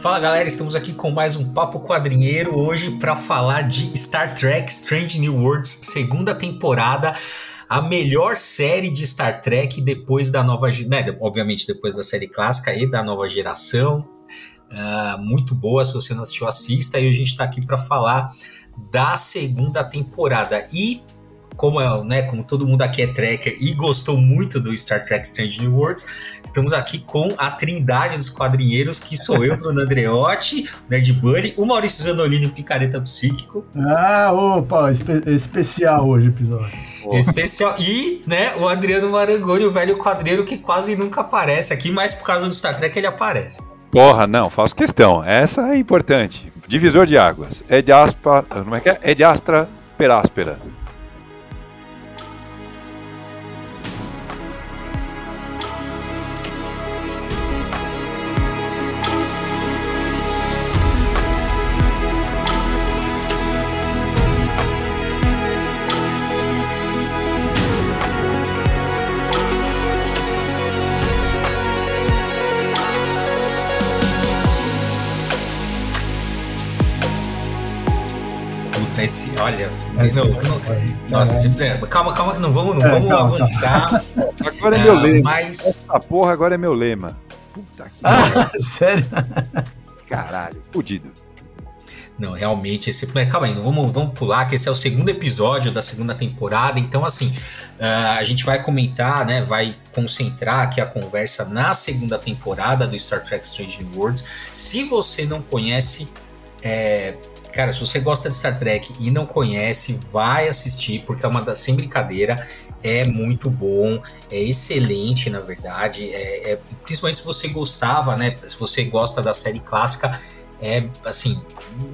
Fala galera, estamos aqui com mais um Papo Quadrinheiro hoje para falar de Star Trek Strange New Worlds, segunda temporada, a melhor série de Star Trek depois da nova, né, obviamente depois da série clássica e da nova geração. Uh, muito boa, se você não assistiu, assista. E a gente está aqui para falar da segunda temporada. E como, é, né, como todo mundo aqui é tracker e gostou muito do Star Trek Strange New Worlds, estamos aqui com a trindade dos quadrinheiros, que sou eu, Bruno Andreotti, Nerd Bunny, o Maurício Zanolini, Picareta Psíquico. Ah, opa, espe especial hoje o episódio. Especial. E, né, o Adriano Marangoni, o velho quadreiro que quase nunca aparece aqui, mas por causa do Star Trek ele aparece. Porra, não, faço questão. Essa é importante. Divisor de águas. É de aspa. Como é que é? É de astra peráspera. Esse, olha, não, não, nossa, é, calma, calma que não vamos, não é, vamos calma, avançar. Agora é meu ah, lema. Mas... Essa porra agora é meu lema. Puta que ah, sério? Caralho, fudido. Não, realmente, esse. Calma aí, vamos, vamos pular, que esse é o segundo episódio da segunda temporada. Então, assim, uh, a gente vai comentar, né? Vai concentrar aqui a conversa na segunda temporada do Star Trek Strange Worlds. Se você não conhece, é, Cara, se você gosta de Star Trek e não conhece, vai assistir, porque é uma das sem brincadeira. É muito bom, é excelente, na verdade. É, é, principalmente se você gostava, né? Se você gosta da série clássica, é assim,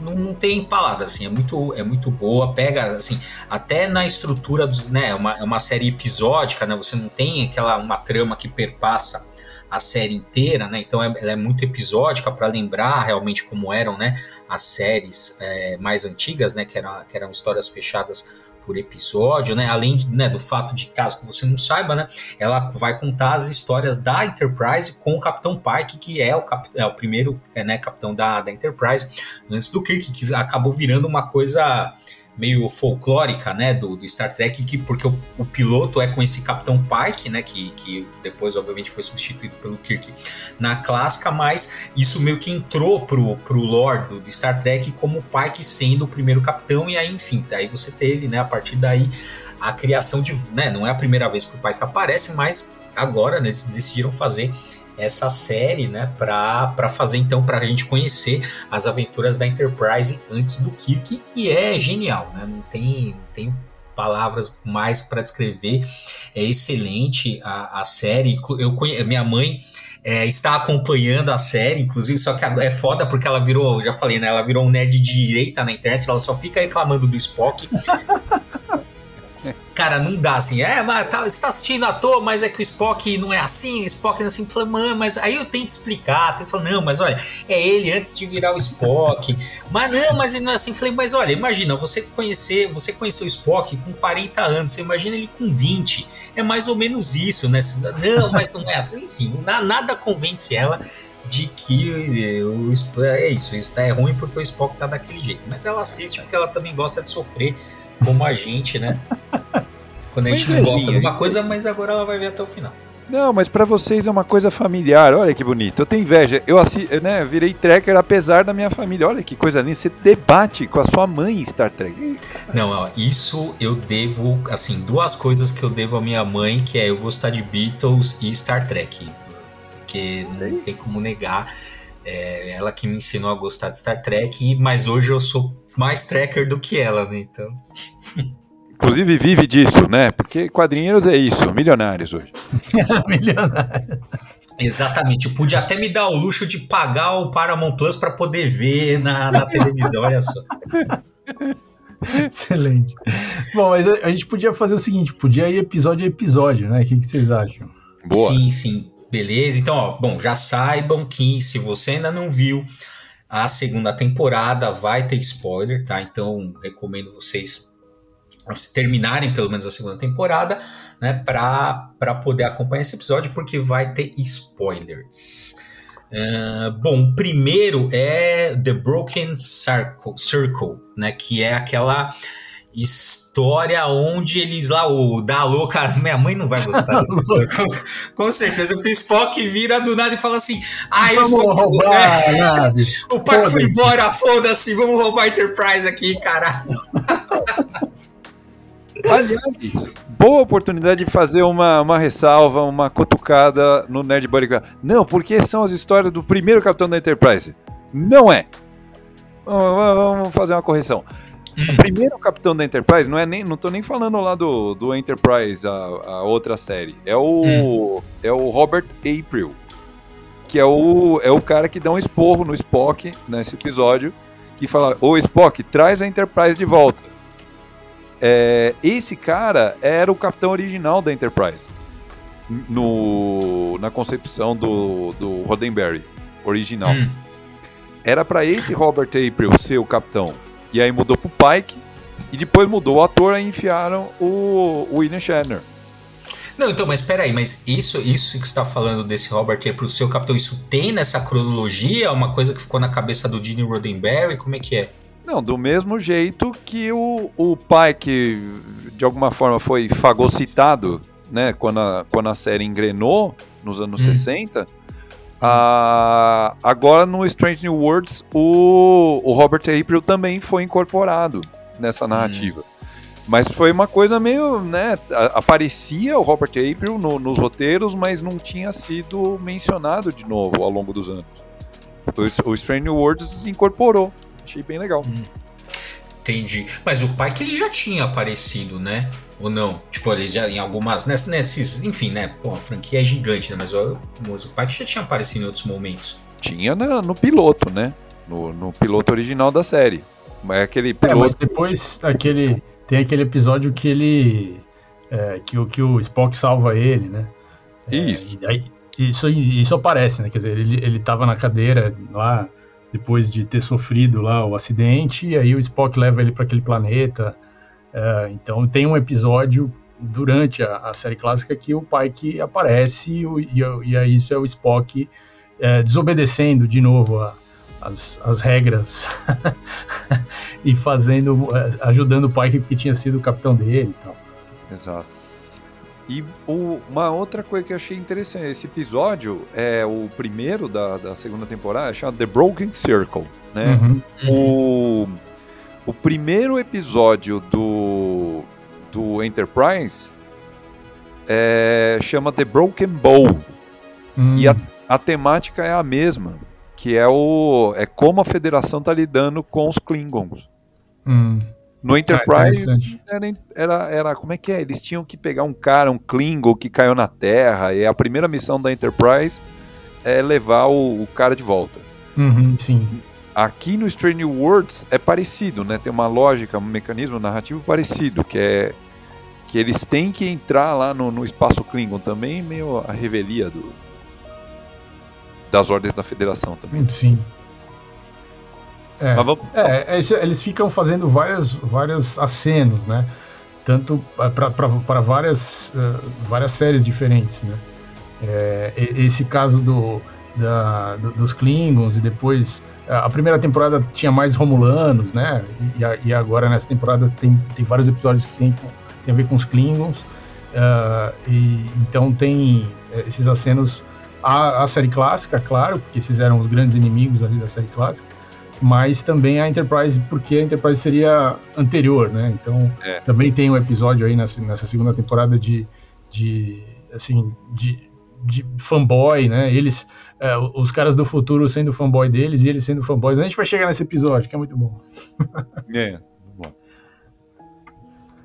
não, não, tem palavras, assim, é muito, é muito boa. Pega, assim, até na estrutura dos, né? É uma, é uma série episódica, né? Você não tem aquela uma trama que perpassa a série inteira, né? Então é, ela é muito episódica para lembrar realmente como eram, né? As séries é, mais antigas, né? Que, era, que eram histórias fechadas por episódio, né? Além né, do fato de, caso você não saiba, né? Ela vai contar as histórias da Enterprise com o Capitão Pike, que é o, cap, é o primeiro né, capitão da, da Enterprise, antes do Kirk, que acabou virando uma coisa meio folclórica, né, do, do Star Trek, que, porque o, o, piloto é com esse Capitão Pike, né, que, que depois, obviamente, foi substituído pelo Kirk na clássica, mas isso meio que entrou pro, pro lore do, do Star Trek como o Pike sendo o primeiro capitão, e aí, enfim, daí você teve, né, a partir daí, a criação de, né, não é a primeira vez que o Pike aparece, mas agora, né, eles decidiram fazer essa série, né, para fazer então para a gente conhecer as aventuras da Enterprise antes do Kirk e é genial, né? Não tem, não tem palavras mais para descrever. É excelente a, a série. Eu minha mãe é, está acompanhando a série, inclusive, só que é foda porque ela virou, já falei, né? Ela virou um nerd de direita na internet, ela só fica reclamando do Spock. Cara, não dá assim. É, mas tá, você tá assistindo à toa, mas é que o Spock não é assim, o Spock não é assim. Mano, mas aí eu tento explicar, tento falar, não, mas olha, é ele antes de virar o Spock. mas não, mas ele não é assim. Falei, mas olha, imagina, você conhecer, você conheceu o Spock com 40 anos, você imagina ele com 20. É mais ou menos isso, né? Não, mas não é assim. Enfim, nada convence ela de que o, é isso, isso é ruim porque o Spock tá daquele jeito. Mas ela assiste porque ela também gosta de sofrer como a gente, né? Quando a gente não gosta de uma coisa, mas agora ela vai ver até o final. Não, mas para vocês é uma coisa familiar. Olha que bonito. Eu tenho inveja. Eu assi, né, virei tracker apesar da minha família. Olha que coisa linda. Você debate com a sua mãe Star Trek. Não, ó, isso eu devo, assim, duas coisas que eu devo à minha mãe, que é eu gostar de Beatles e Star Trek. Porque não tem como negar. É ela que me ensinou a gostar de Star Trek, mas hoje eu sou mais tracker do que ela, né? Então. Inclusive vive disso, né? Porque quadrinheiros é isso, milionários hoje. milionários. Exatamente, eu pude até me dar o luxo de pagar o Paramount Plus para poder ver na, na televisão, olha só. Excelente. Bom, mas a, a, gente podia fazer o seguinte, podia ir episódio a episódio, né? O que, que vocês acham? Boa. Sim, sim. Beleza, então, ó, bom, já saibam que se você ainda não viu a segunda temporada, vai ter spoiler, tá? Então, recomendo vocês terminarem pelo menos a segunda temporada, né, para poder acompanhar esse episódio, porque vai ter spoilers. Uh, bom, o primeiro é The Broken Circle, Circle, né? Que é aquela história onde eles lá, o da louca, minha mãe não vai gostar com, com, certeza, porque o Spock vira do nada e fala assim: Ah, vamos Spock, roubar, é, o Parque foi embora, foda-se, vamos roubar a Enterprise aqui, caralho. Aliás, boa oportunidade de fazer uma, uma ressalva, uma cutucada no Nerd Buddy. Não, porque são as histórias do primeiro capitão da Enterprise. Não é. Vamos fazer uma correção. Hum. O primeiro capitão da Enterprise não é nem, não tô nem falando lá do, do Enterprise, a, a outra série. É o hum. é o Robert April, que é o é o cara que dá um esporro no Spock nesse episódio e fala: "Ô Spock, traz a Enterprise de volta". É, esse cara era o capitão original da Enterprise. No, na concepção do, do Roddenberry original. Hum. Era para esse Robert April ser o capitão. E aí mudou pro Pike. E depois mudou o ator e enfiaram o, o William Shatner. Não, então, mas espera aí, mas isso, isso que você está falando desse Robert April pro seu capitão, isso tem nessa cronologia? É uma coisa que ficou na cabeça do Gene Roddenberry? Como é que é? Não, do mesmo jeito que o, o pai que de alguma forma foi fagocitado, né, quando a, quando a série engrenou nos anos hum. 60, a, agora no Strange New Worlds o, o Robert April também foi incorporado nessa hum. narrativa. Hum. Mas foi uma coisa meio, né, aparecia o Robert April no, nos roteiros, mas não tinha sido mencionado de novo ao longo dos anos. O, o Strange New Worlds incorporou. Achei bem legal. Hum. Entendi. Mas o pai que ele já tinha aparecido, né? Ou não? Tipo, ele já em algumas. Nesses. Enfim, né? Pô, a franquia é gigante, né? Mas o, mas o pai que já tinha aparecido em outros momentos. Tinha no, no piloto, né? No, no, piloto original da série. É aquele piloto. É, mas depois aquele. Tem aquele episódio que ele. É, que, que o Spock salva ele, né? É, isso. Aí, isso. Isso aparece, né? Quer dizer, ele, ele tava na cadeira lá depois de ter sofrido lá o acidente, e aí o Spock leva ele para aquele planeta. É, então tem um episódio durante a, a, série clássica que o Pike aparece e, e, e isso é o Spock é, desobedecendo de novo a, as, as regras e fazendo, é, ajudando o Pike que tinha sido o capitão dele e tal. Exato. E o, uma outra coisa que eu achei interessante, esse episódio é o primeiro da, da segunda temporada, é chamado The Broken Circle, né? Uhum. O, o primeiro episódio do, do Enterprise é, chama The Broken Bow. Uhum. E a, a temática é a mesma, que é, o, é como a federação está lidando com os Klingons. Uhum. No ah, Enterprise ah, era, era, era, Como é que é? Eles tinham que pegar um cara, um Klingon que caiu na Terra. E a primeira missão da Enterprise é levar o, o cara de volta. Uhum, sim. Aqui no Strange Worlds é parecido, né? Tem uma lógica, um mecanismo narrativo parecido, que é que eles têm que entrar lá no, no espaço Klingon também, meio a revelia do, das ordens da Federação também. Sim. É, vamos... é, é eles ficam fazendo várias, várias acenos, né? Tanto para várias, uh, várias séries diferentes, né? É, esse caso do, da, do, dos Klingons e depois a primeira temporada tinha mais Romulanos, né? E, e, agora nessa temporada tem, tem vários episódios que tem, tem a ver com os Klingons. Uh, e, então tem esses acenos à, à série clássica, claro, porque esses eram os grandes inimigos ali da série clássica mas também a Enterprise, porque a Enterprise seria anterior, né? Então é. também tem um episódio aí nessa, nessa segunda temporada de, de assim, de, de fanboy, né? Eles, é, os caras do futuro sendo fanboy deles e eles sendo fanboys. A gente vai chegar nesse episódio, que é muito bom. é, bom.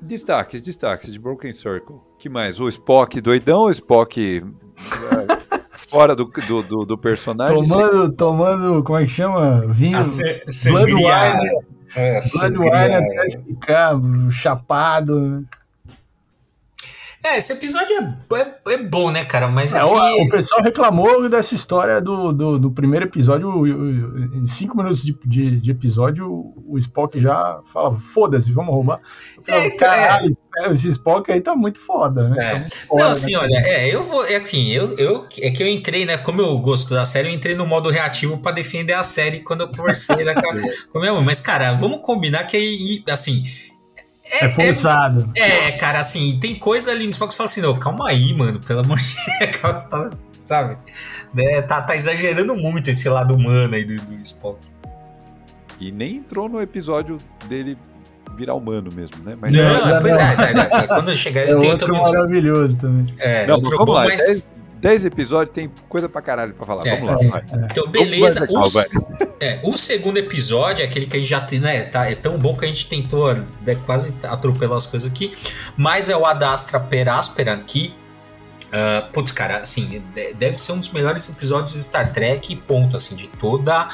Destaques, destaques de Broken Circle. que mais? O Spock doidão, o Spock é, fora do, do, do, do personagem. Tomando, tomando, como é que chama? Vinho. Blood Wine. É, Blood Wine até ficar chapado. É, esse episódio é, é, é bom, né, cara? Mas é, aqui... o, o, pessoal reclamou dessa história do, do, do primeiro episódio. Em cinco minutos de, de, de episódio, o Spock já fala: foda-se, vamos roubar. É, caralho, é. esse Spock aí tá muito foda, né? É. Tá foda, Não, assim, né? olha, é, eu vou. É assim, eu, eu, é que eu entrei, né? Como eu gosto da série, eu entrei no modo reativo pra defender a série quando eu conversei né, com a minha mãe. Mas, cara, vamos combinar que aí, assim é, é forçado. É, é, cara, assim, tem coisa ali nos focos que fala assim, não, calma aí, mano, pelo amor de Deus, tá, sabe? É, tá, tá, exagerando muito esse lado humano aí do, do Spock. E nem entrou no episódio dele virar humano mesmo, né? Mas não, não, pois é, é, é, quando chegar... É outro maravilhoso também. É, não, vamos lá, mas... 10 episódios tem coisa pra caralho pra falar. É, Vamos lá. É, então, beleza. O, é, o, segundo episódio é aquele que a gente já tem, né? Tá, é tão bom que a gente tentou né, quase atropelar as coisas aqui. Mas é o Adastra Peráspera que. Uh, putz, cara, assim, deve ser um dos melhores episódios de Star Trek, ponto, assim, de toda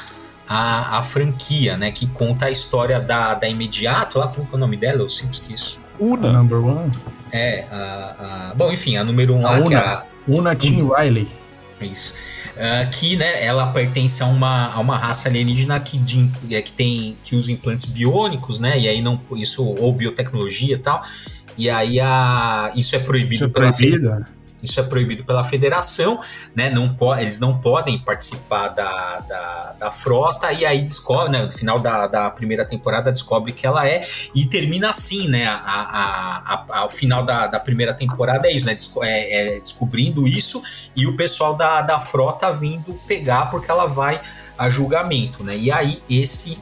a, a franquia, né? Que conta a história da, da imediato, lá como é o nome dela? Eu sempre esqueço. Una. Number one. É, a, a, bom, enfim, a número um a lá, Una. que é a Una Tim Riley. Isso. Uh, que né, ela pertence a uma, a uma raça alienígena que, de, é, que tem que usa implantes biônicos, né? E aí não isso ou biotecnologia e tal. E aí a, isso é proibido isso é pela proibido? Isso é proibido pela federação, né? Não eles não podem participar da, da, da frota, e aí descobre, né? No final da, da primeira temporada, descobre que ela é, e termina assim, né? A, a, a, ao final da, da primeira temporada é isso, né? É, é descobrindo isso, e o pessoal da, da frota vindo pegar porque ela vai a julgamento, né? E aí esse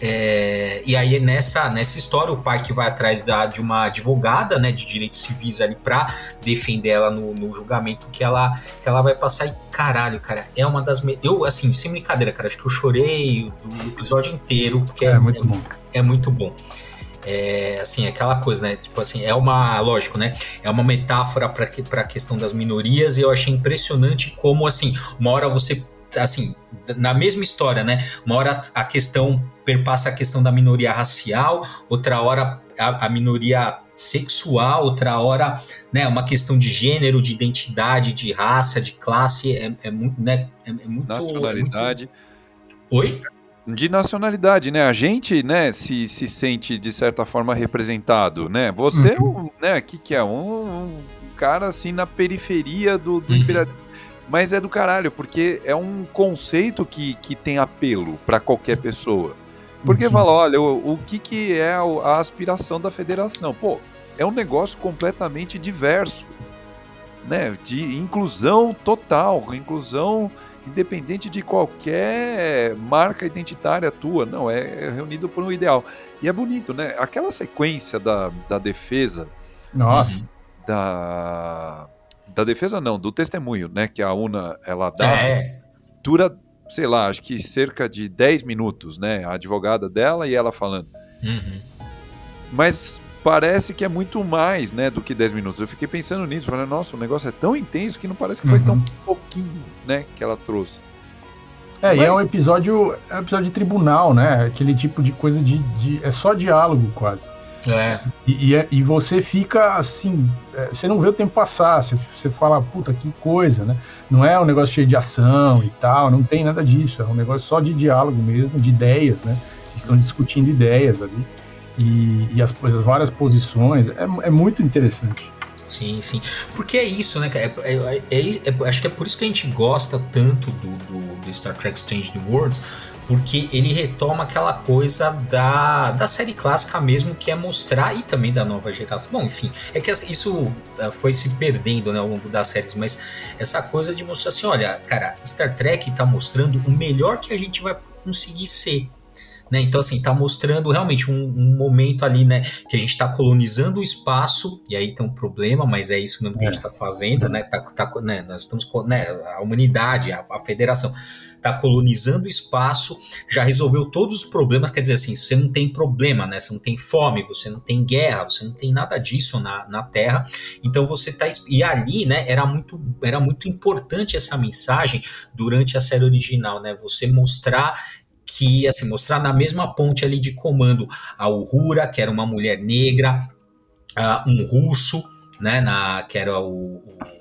é, e aí nessa, nessa história o pai que vai atrás da, de uma advogada né, de direitos civis ali pra defender ela no, no, julgamento que ela, que ela vai passar e caralho, cara, é uma das... Me... Eu, assim, sem brincadeira, cara, acho que eu chorei do episódio inteiro porque é, é muito é, bom. É muito bom. É, assim, aquela coisa, né? Tipo assim, é uma, lógico, né? É uma metáfora para que, a questão das minorias e eu achei impressionante como, assim, uma hora você assim, na mesma história, né? Uma hora a questão perpassa a questão da minoria racial, outra hora a, a minoria sexual, outra hora, né, uma questão de gênero, de identidade, de raça, de classe, é, é muito, né, é, é muito... Nacionalidade. É muito... Oi? De nacionalidade, né? A gente, né, se, se sente de certa forma representado, né? Você, uhum. né, que que é um, um, cara assim na periferia do, do uhum. imperialismo mas é do caralho, porque é um conceito que, que tem apelo para qualquer pessoa. Porque uhum. fala, olha, o, o que, que é a aspiração da federação? Pô, é um negócio completamente diverso, né? De inclusão total, inclusão independente de qualquer marca identitária tua, não, é, é reunido por um ideal. E é bonito, né? Aquela sequência da, da defesa. Nossa. Da da defesa não, do testemunho, né, que a UNA ela dá, é. dura, sei lá, acho que cerca de 10 minutos, né, a advogada dela e ela falando. Uhum. Mas parece que é muito mais, né, do que 10 minutos. Eu fiquei pensando nisso, falando, nossa, o negócio é tão intenso que não parece que foi uhum. tão pouquinho, né, que ela trouxe. É, Mas... e é um episódio, é um episódio de tribunal, né? Aquele tipo de coisa de, de é só diálogo quase. É. E, e, é, e, você fica assim, é, você não vê o tempo passar, você, você fala, puta, que coisa, né? Não é um negócio cheio de ação e tal, não tem nada disso, é um negócio só de diálogo mesmo, de ideias, né? Estão discutindo ideias ali. E, e as, as várias posições, é, é muito interessante. Sim, sim. Porque é isso, né, cara? É, é, é, é, acho que é por isso que a gente gosta tanto do, do, do Star Trek Strange New Worlds, porque ele retoma aquela coisa da, da série clássica mesmo, que é mostrar, e também da nova geração. Bom, enfim, é que isso eh, foi se perdendo né, ao longo das séries, mas essa coisa de mostrar assim: olha, cara, Star Trek tá mostrando o melhor que a gente vai conseguir ser. Né? Então, assim, tá mostrando realmente um, um, momento ali, né? Que a gente tá colonizando o espaço, e aí tem um problema, mas é isso mesmo que é. a gente tá fazendo, né? Tá, tá, né? Nós estamos, né? A humanidade, a, a federação está colonizando o espaço, já resolveu todos os problemas, quer dizer assim, você não tem problema, né? Você não tem fome, você não tem guerra, você não tem nada disso na, na Terra. Então você está e ali, né? Era muito era muito importante essa mensagem durante a série original, né? Você mostrar que assim mostrar na mesma ponte ali de comando. A Uhura, que era uma mulher negra, uh, um russo né, na, que era o, o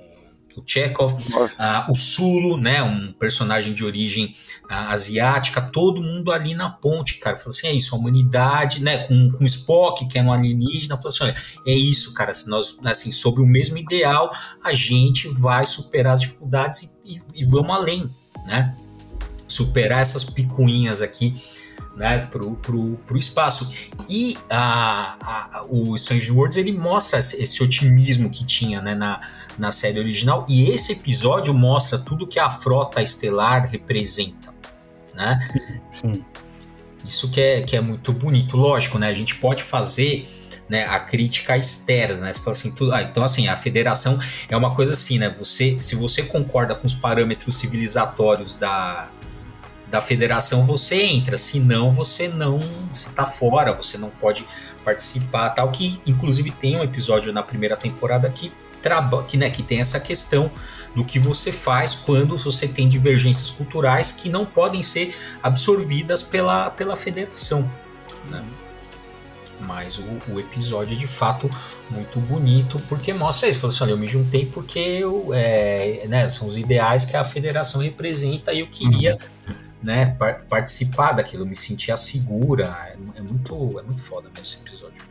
o Chekhov, uh, o Sulo, né, um personagem de origem uh, asiática, todo mundo ali na ponte, cara, falou assim, é isso, a humanidade, né, com, com Spock, que é um alienígena, falou assim, é isso, cara, se nós, assim, sobre o mesmo ideal, a gente vai superar as dificuldades e, e, e vamos além, né, superar essas picuinhas aqui, né, pro, pro, pro espaço. E a, a, o Strange Worlds ele mostra esse otimismo que tinha né, na, na série original, e esse episódio mostra tudo que a frota estelar representa. Né? Sim. Isso que é, que é muito bonito. Lógico, né? A gente pode fazer né, a crítica externa, né? Você fala assim, tudo, ah, então assim, a federação é uma coisa assim, né? Você, se você concorda com os parâmetros civilizatórios da, da federação você entra, senão você não, você tá fora, você não pode participar, tal que inclusive tem um episódio na primeira temporada que que, né, que tem essa questão do que você faz quando você tem divergências culturais que não podem ser absorvidas pela, pela federação. Né? Mas o, o, episódio é de fato muito bonito porque mostra isso. Falou assim: olha, eu me juntei porque eu, é, né, são os ideais que a federação representa e eu queria uhum né, par participar daquilo, me sentia segura. É, é, muito, é muito foda mesmo esse episódio.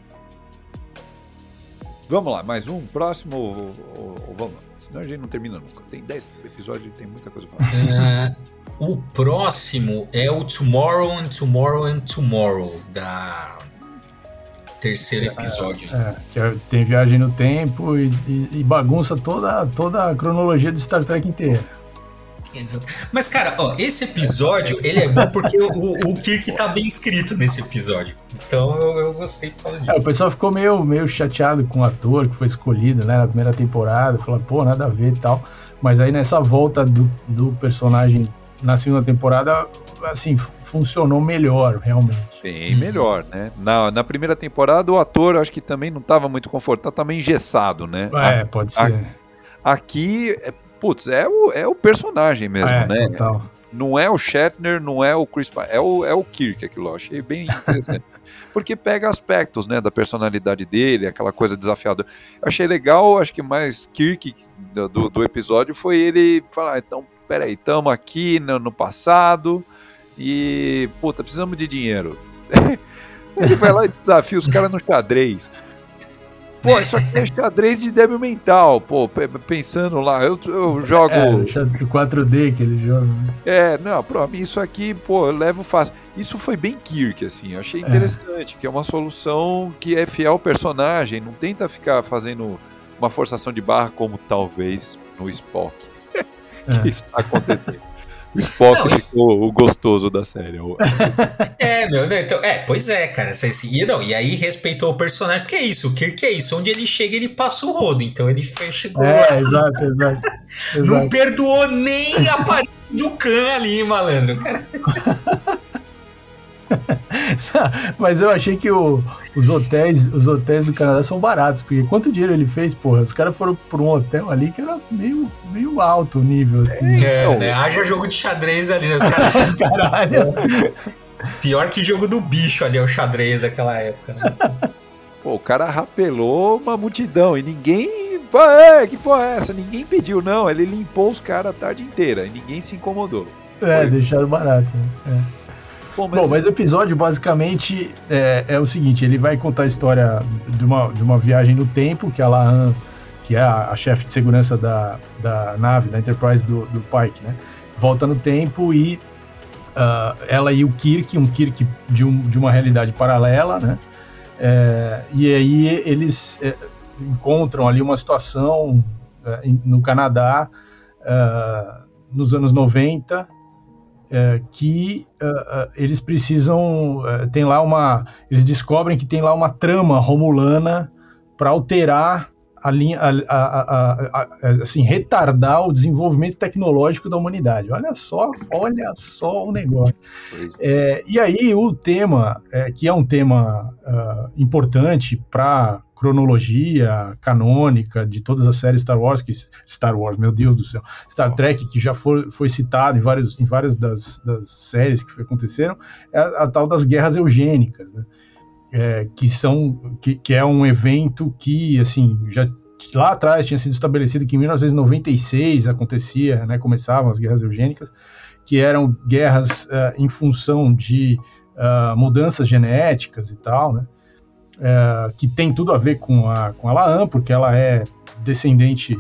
Vamos lá, mais um, próximo ou, ou, ou vamos? Senão a gente não termina nunca. Tem 10 episódios e tem muita coisa pra falar. Uh, o próximo é o Tomorrow and Tomorrow and Tomorrow, da terceiro é, episódio. É, é, tem viagem no tempo e, e, e bagunça toda, toda a cronologia do Star Trek inteira. Mas, cara, ó, esse episódio, ele é bom porque o, o Kirk tá bem escrito nesse episódio. Então eu, eu gostei por causa disso. É, o pessoal ficou meio, meio chateado com o ator que foi escolhido, né, na primeira temporada, falando, pô, nada a ver e tal. Mas aí nessa volta do, do personagem na segunda temporada, assim, funcionou melhor, realmente. Bem melhor, né? Na, na primeira temporada, o ator acho que também não estava muito confortável, tá meio engessado, né? É, a, pode ser. A, aqui, é, putz, é o, é o personagem mesmo, é, né? Total. Não é o Shatner, não é o Chris Pine, é o, é o Kirk aquilo, eu achei bem interessante. Porque pega aspectos, né, da personalidade dele, aquela coisa desafiadora. Eu achei legal, acho que mais Kirk do, do, episódio foi ele falar, ah, então, peraí, estamos aqui no, no passado e, puta, precisamos de dinheiro. ele vai lá e desafia os caras no xadrez. Pô, isso aqui é xadrez de débil mental, pô, pensando lá, eu, eu jogo. É, 4D que ele joga. Né? É, não, pra mim isso aqui, pô, eu levo fácil. Isso foi bem Kirk, assim, eu achei é. interessante, é. que é uma solução que é fiel ao personagem, não tenta ficar fazendo uma forçação de barra como talvez no Spock. que é. isso tá acontecendo. O Spock não, ficou o gostoso da série. é, meu, né? Então, é, pois é, cara. E, não, e aí respeitou o personagem, porque é isso, o Kirk é isso. Onde ele chega, ele passa o rodo. Então ele chegou é, lá. Exato, exato, Não perdoou nem a parede do Khan ali, malandro. Mas eu achei que o, os hotéis, os hotéis do Canadá são baratos, porque quanto dinheiro ele fez, porra? Os caras foram por um hotel ali que era meio, meio alto o nível, assim. É, então, né? Haja jogo de xadrez ali, né? Os cara... Caralho. Pior que jogo do bicho ali, é o xadrez daquela época, né? Pô, o cara rapelou uma multidão e ninguém. Pô, é, que porra é essa? Ninguém pediu, não. Ele limpou os caras a tarde inteira e ninguém se incomodou. É, Foi. deixaram barato. Né? É. Bom, mas... Bom, mas o episódio basicamente é, é, o seguinte: ele vai contar a história de uma, de uma viagem no tempo, que a Lahan, que é a, a chefe de segurança da, da nave, da Enterprise do, do Pike, né? Volta no tempo e uh, ela e o Kirk, um Kirk de, um, de uma realidade paralela, né? É, e aí eles é, encontram ali uma situação é, no Canadá uh, nos anos 90 é, que uh, eles precisam uh, tem lá uma eles descobrem que tem lá uma trama romulana para alterar a linha a, a, a, assim retardar o desenvolvimento tecnológico da humanidade olha só olha só o negócio é, e aí o tema é, que é um tema uh, importante para cronologia canônica de todas as séries Star Wars, que Star Wars, meu Deus do céu, Star Trek, que já foi, foi citado em, vários, em várias das, das séries que aconteceram, é a, tal das guerras eugênicas, né? É, que são que, que, é um evento que assim já lá atrás tinha sido estabelecido que em 1996 acontecia, né, começavam as guerras eugênicas, que eram guerras uh, em função de uh, mudanças genéticas e tal, né, uh, que tem tudo a ver com a, com a Laan, porque ela é descendente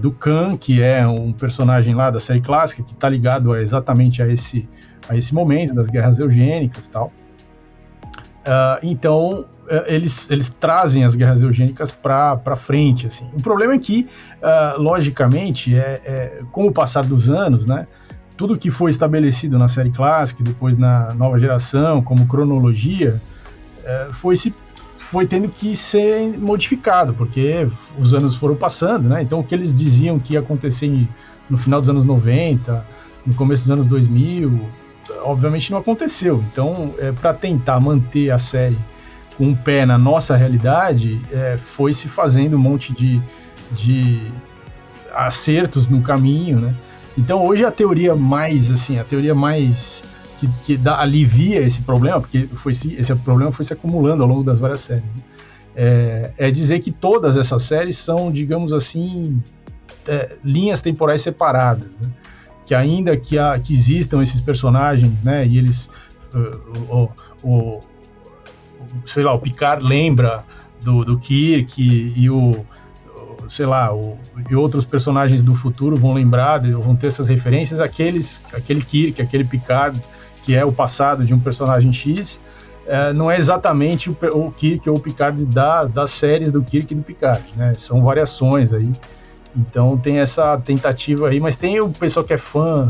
do Khan, que é um personagem lá da série clássica, que está ligado a, exatamente a esse, a esse momento das guerras eugênicas e tal. Uh, então, uh, eles, eles trazem as guerras eugênicas para frente. Assim. O problema é que, uh, logicamente, é, é, com o passar dos anos, né, tudo que foi estabelecido na série clássica, depois na nova geração, como cronologia, uh, foi se foi tendo que ser modificado, porque os anos foram passando, né? Então, o que eles diziam que ia acontecer no final dos anos 90, no começo dos anos 2000, obviamente não aconteceu. Então, é, para tentar manter a série com um pé na nossa realidade, é, foi se fazendo um monte de, de acertos no caminho, né? Então, hoje a teoria mais, assim, a teoria mais que, que dá, alivia esse problema, porque foi se, esse problema foi se acumulando ao longo das várias séries, né? é, é, dizer que todas essas séries são, digamos assim, é, linhas temporais separadas, né? Que ainda que, há, que existam esses personagens, né, e eles, uh, o, o, o, sei lá, o Picard lembra do, do Kirk e, e o, sei lá, o, e outros personagens do futuro vão lembrar, vão ter essas referências, aqueles, aquele Kirk, aquele Picard, que é o passado de um personagem X, é, não é exatamente o, o Kirk ou o Picard da, das séries do Kirk e do Picard, né? São variações aí. Então tem essa tentativa aí, mas tem o pessoal que é fã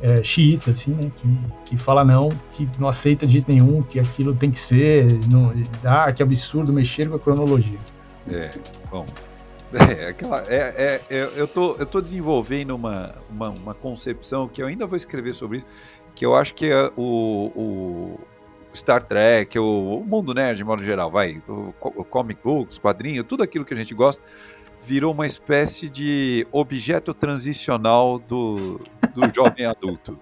é, xiita, assim, né? Que, que fala não, que não aceita de jeito nenhum, que aquilo tem que ser. Não, ah, que absurdo mexer com a cronologia. É, bom. É, aquela, é, é, é, eu, tô, eu tô desenvolvendo uma, uma, uma, concepção que eu ainda vou escrever sobre isso, que eu acho que é o, o Star Trek, o, mundo nerd de modo geral, vai, o comic books, quadrinho, tudo aquilo que a gente gosta, virou uma espécie de objeto transicional do, do jovem adulto.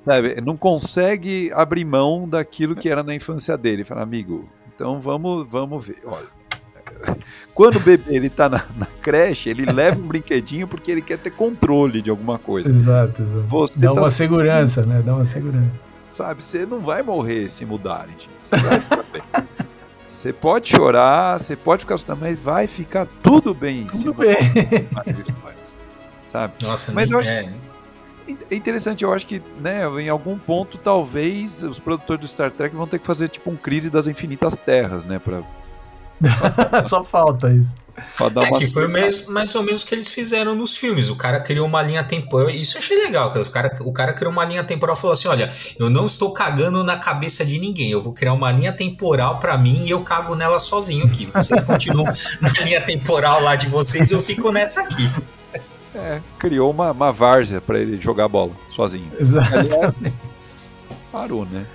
Sabe? Não consegue abrir mão daquilo que era na infância dele. Fala, amigo, então vamos, vamos ver. Olha, quando o bebê ele tá na, na, creche, ele leva um brinquedinho porque ele quer ter controle de alguma coisa. Exato, exato. Você Dá tá uma segurança, né? Dá uma segurança. Sabe, você não vai morrer se mudarem, Você vai ficar bem. Você pode chorar, você pode ficar assustado, mas vai ficar tudo bem. Tudo bem. histórias, sabe? Nossa, mas eu acho, é. é interessante, eu acho que, né, em algum ponto, talvez os produtores do Star Trek vão ter que fazer tipo um crise das infinitas terras, né, para Só falta isso. É que foi mais, mais ou menos o que eles fizeram nos filmes. O cara criou uma linha temporal. Isso eu achei legal. O cara, o cara criou uma linha temporal e falou assim: olha, eu não estou cagando na cabeça de ninguém. Eu vou criar uma linha temporal para mim e eu cago nela sozinho aqui. Vocês continuam na linha temporal lá de vocês eu fico nessa aqui. É, criou uma, uma várzea para ele jogar bola sozinho. Exato. parou, né?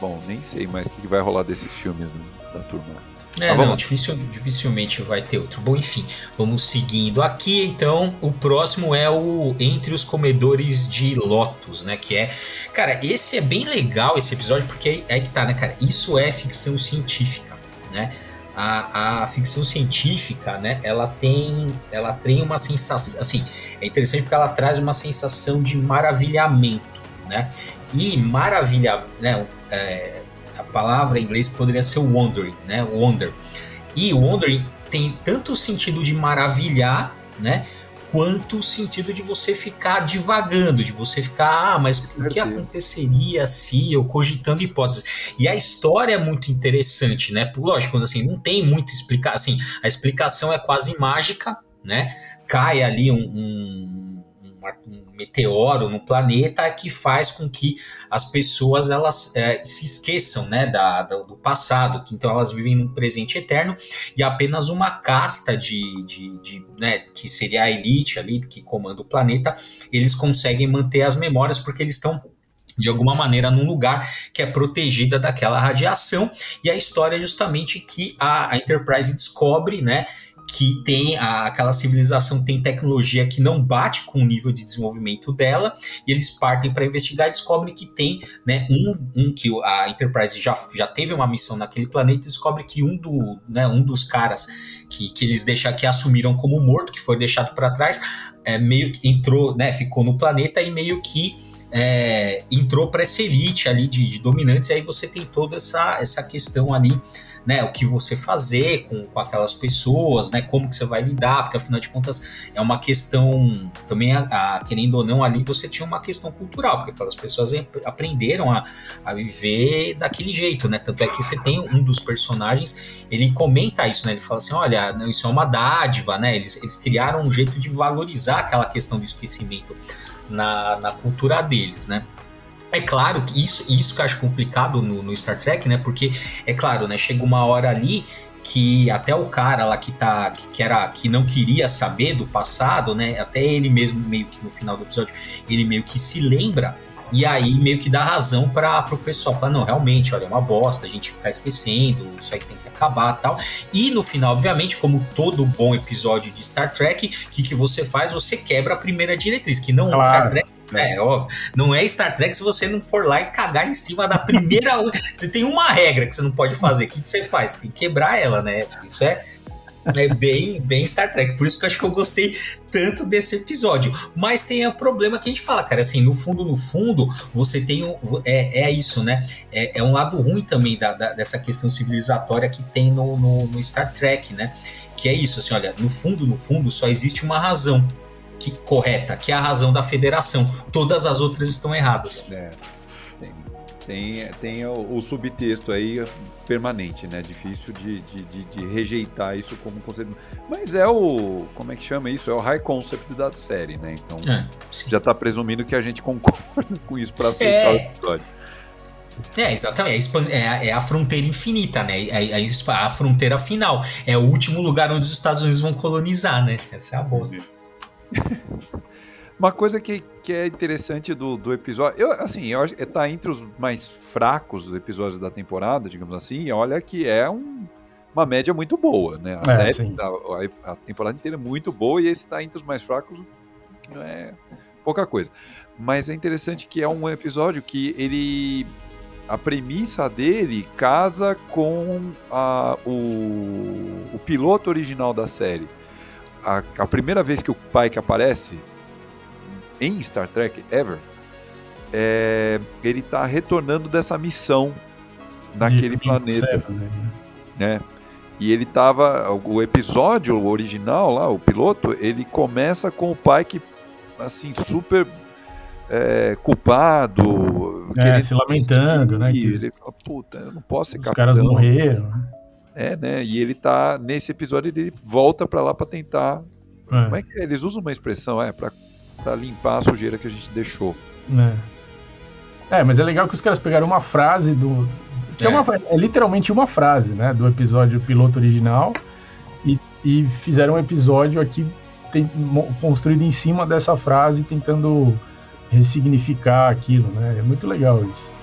Bom, nem sei mais o que vai rolar desses filmes né, da turma. É, não, dificil, dificilmente vai ter outro. Bom, enfim, vamos seguindo aqui. Então, o próximo é o Entre os Comedores de Lotus, né? Que é. Cara, esse é bem legal, esse episódio, porque é, é que tá, né, cara? Isso é ficção científica, né? A, a, ficção científica, né, ela tem, ela tem uma sensação, assim, é interessante porque ela traz uma sensação de maravilhamento, né, e maravilha, né, é, palavra em inglês poderia ser wondering, né? Wonder. E wondering tem tanto o sentido de maravilhar, né? Quanto o sentido de você ficar divagando, de você ficar, ah, mas o que aconteceria se eu cogitando hipóteses? E a história é muito interessante, né? Lógico, assim, não tem muita explicação, assim, a explicação é quase mágica, né? Cai ali um, um, um meteoro no planeta que faz com que as pessoas elas é, se esqueçam né, da, do passado, que então elas vivem num presente eterno e apenas uma casta de, de, de né, que seria a elite ali que comanda o planeta, eles conseguem manter as memórias porque eles estão de alguma maneira num lugar que é protegida daquela radiação. E a história é justamente que a, a Enterprise descobre, né, que tem a, aquela civilização tem tecnologia que não bate com o nível de desenvolvimento dela, e eles partem para investigar e descobrem que tem né, um, um que a Enterprise já, já teve uma missão naquele planeta e descobre que um, do, né, um dos caras que, que eles deixaram, que assumiram como morto, que foi deixado para trás, é, meio que entrou, né, ficou no planeta e meio que é, entrou para essa elite ali de, de, dominantes, e aí você tem toda essa, essa questão ali, né, o que você fazer com, com aquelas pessoas, né, como que você vai lidar, porque afinal de contas é uma questão, também, a, a, querendo ou não, ali você tinha uma questão cultural, porque aquelas pessoas aprenderam a, a viver daquele jeito, né, tanto é que você tem um dos personagens, ele comenta isso, né, ele fala assim, olha, isso é uma dádiva, né, eles, eles criaram um jeito de valorizar aquela questão do esquecimento, na, na cultura deles, né? É claro que isso, isso que eu acho complicado no, no, Star Trek, né? Porque, é claro, né? Chega uma hora ali que até o cara lá que tá. Que, era, que não queria saber do passado, né? Até ele mesmo, meio que no final do episódio, ele meio que se lembra. E aí meio que dá razão para o pessoal falar, não, realmente, olha, é uma bosta a gente ficar esquecendo, isso aí tem que acabar tal. E no final, obviamente, como todo bom episódio de Star Trek, o que, que você faz? Você quebra a primeira diretriz, que não claro. Star Trek é, óbvio. Não é Star Trek se você não for lá e cagar em cima da primeira. você tem uma regra que você não pode fazer. O que, que você faz? Você tem que quebrar ela, né? Isso é. É bem, bem Star Trek. Por isso que eu acho que eu gostei tanto desse episódio. Mas tem o problema que a gente fala, cara. Assim, no fundo, no fundo, você tem. Um, é, é isso, né? É, é um lado ruim também da, da, dessa questão civilizatória que tem no, no, no Star Trek, né? Que é isso, assim, olha, no fundo, no fundo, só existe uma razão que, correta, que é a razão da federação. Todas as outras estão erradas. É, tem, tem o, o, subtexto aí permanente, né? Difícil de, de, de, de, rejeitar isso como conceito. Mas é o. Como é que chama isso? É o high concept da série, né? Então é, já está presumindo que a gente concorda com isso para aceitar é. o episódio. É, exatamente. É, é, a fronteira infinita, né? É, é, a fronteira final. É o último lugar onde os Estados Unidos vão colonizar, né? Essa é a bosta. Uma coisa que, que é interessante do, do episódio, eu, assim, eu, tá entre os mais fracos dos episódios da temporada, digamos assim, olha que é um, uma média muito boa, né? A é, série, a, a, temporada inteira é muito boa e esse está entre os mais fracos, que não é pouca coisa. Mas é interessante que é um episódio que ele a premissa dele casa com a, o, o piloto original da série a, a primeira vez que o Pike aparece em Star Trek ever, é, ele está retornando dessa missão naquele planeta, né? né? E ele tava, o episódio original lá, o piloto, ele começa com o Pike assim super é, culpado, é, se lamentando, né? Que... Ele fala, puta, eu não posso ser Os capitão. caras morreram. Né? É, né? E ele tá nesse episódio ele volta para lá para tentar. É. Como é que é? eles usam uma expressão é para limpar a sujeira que a gente deixou? É. é. mas é legal que os caras pegaram uma frase do é, uma, é literalmente uma frase, né, do episódio piloto original e, e fizeram um episódio aqui tem, construído em cima dessa frase, tentando ressignificar aquilo, né? É muito legal isso.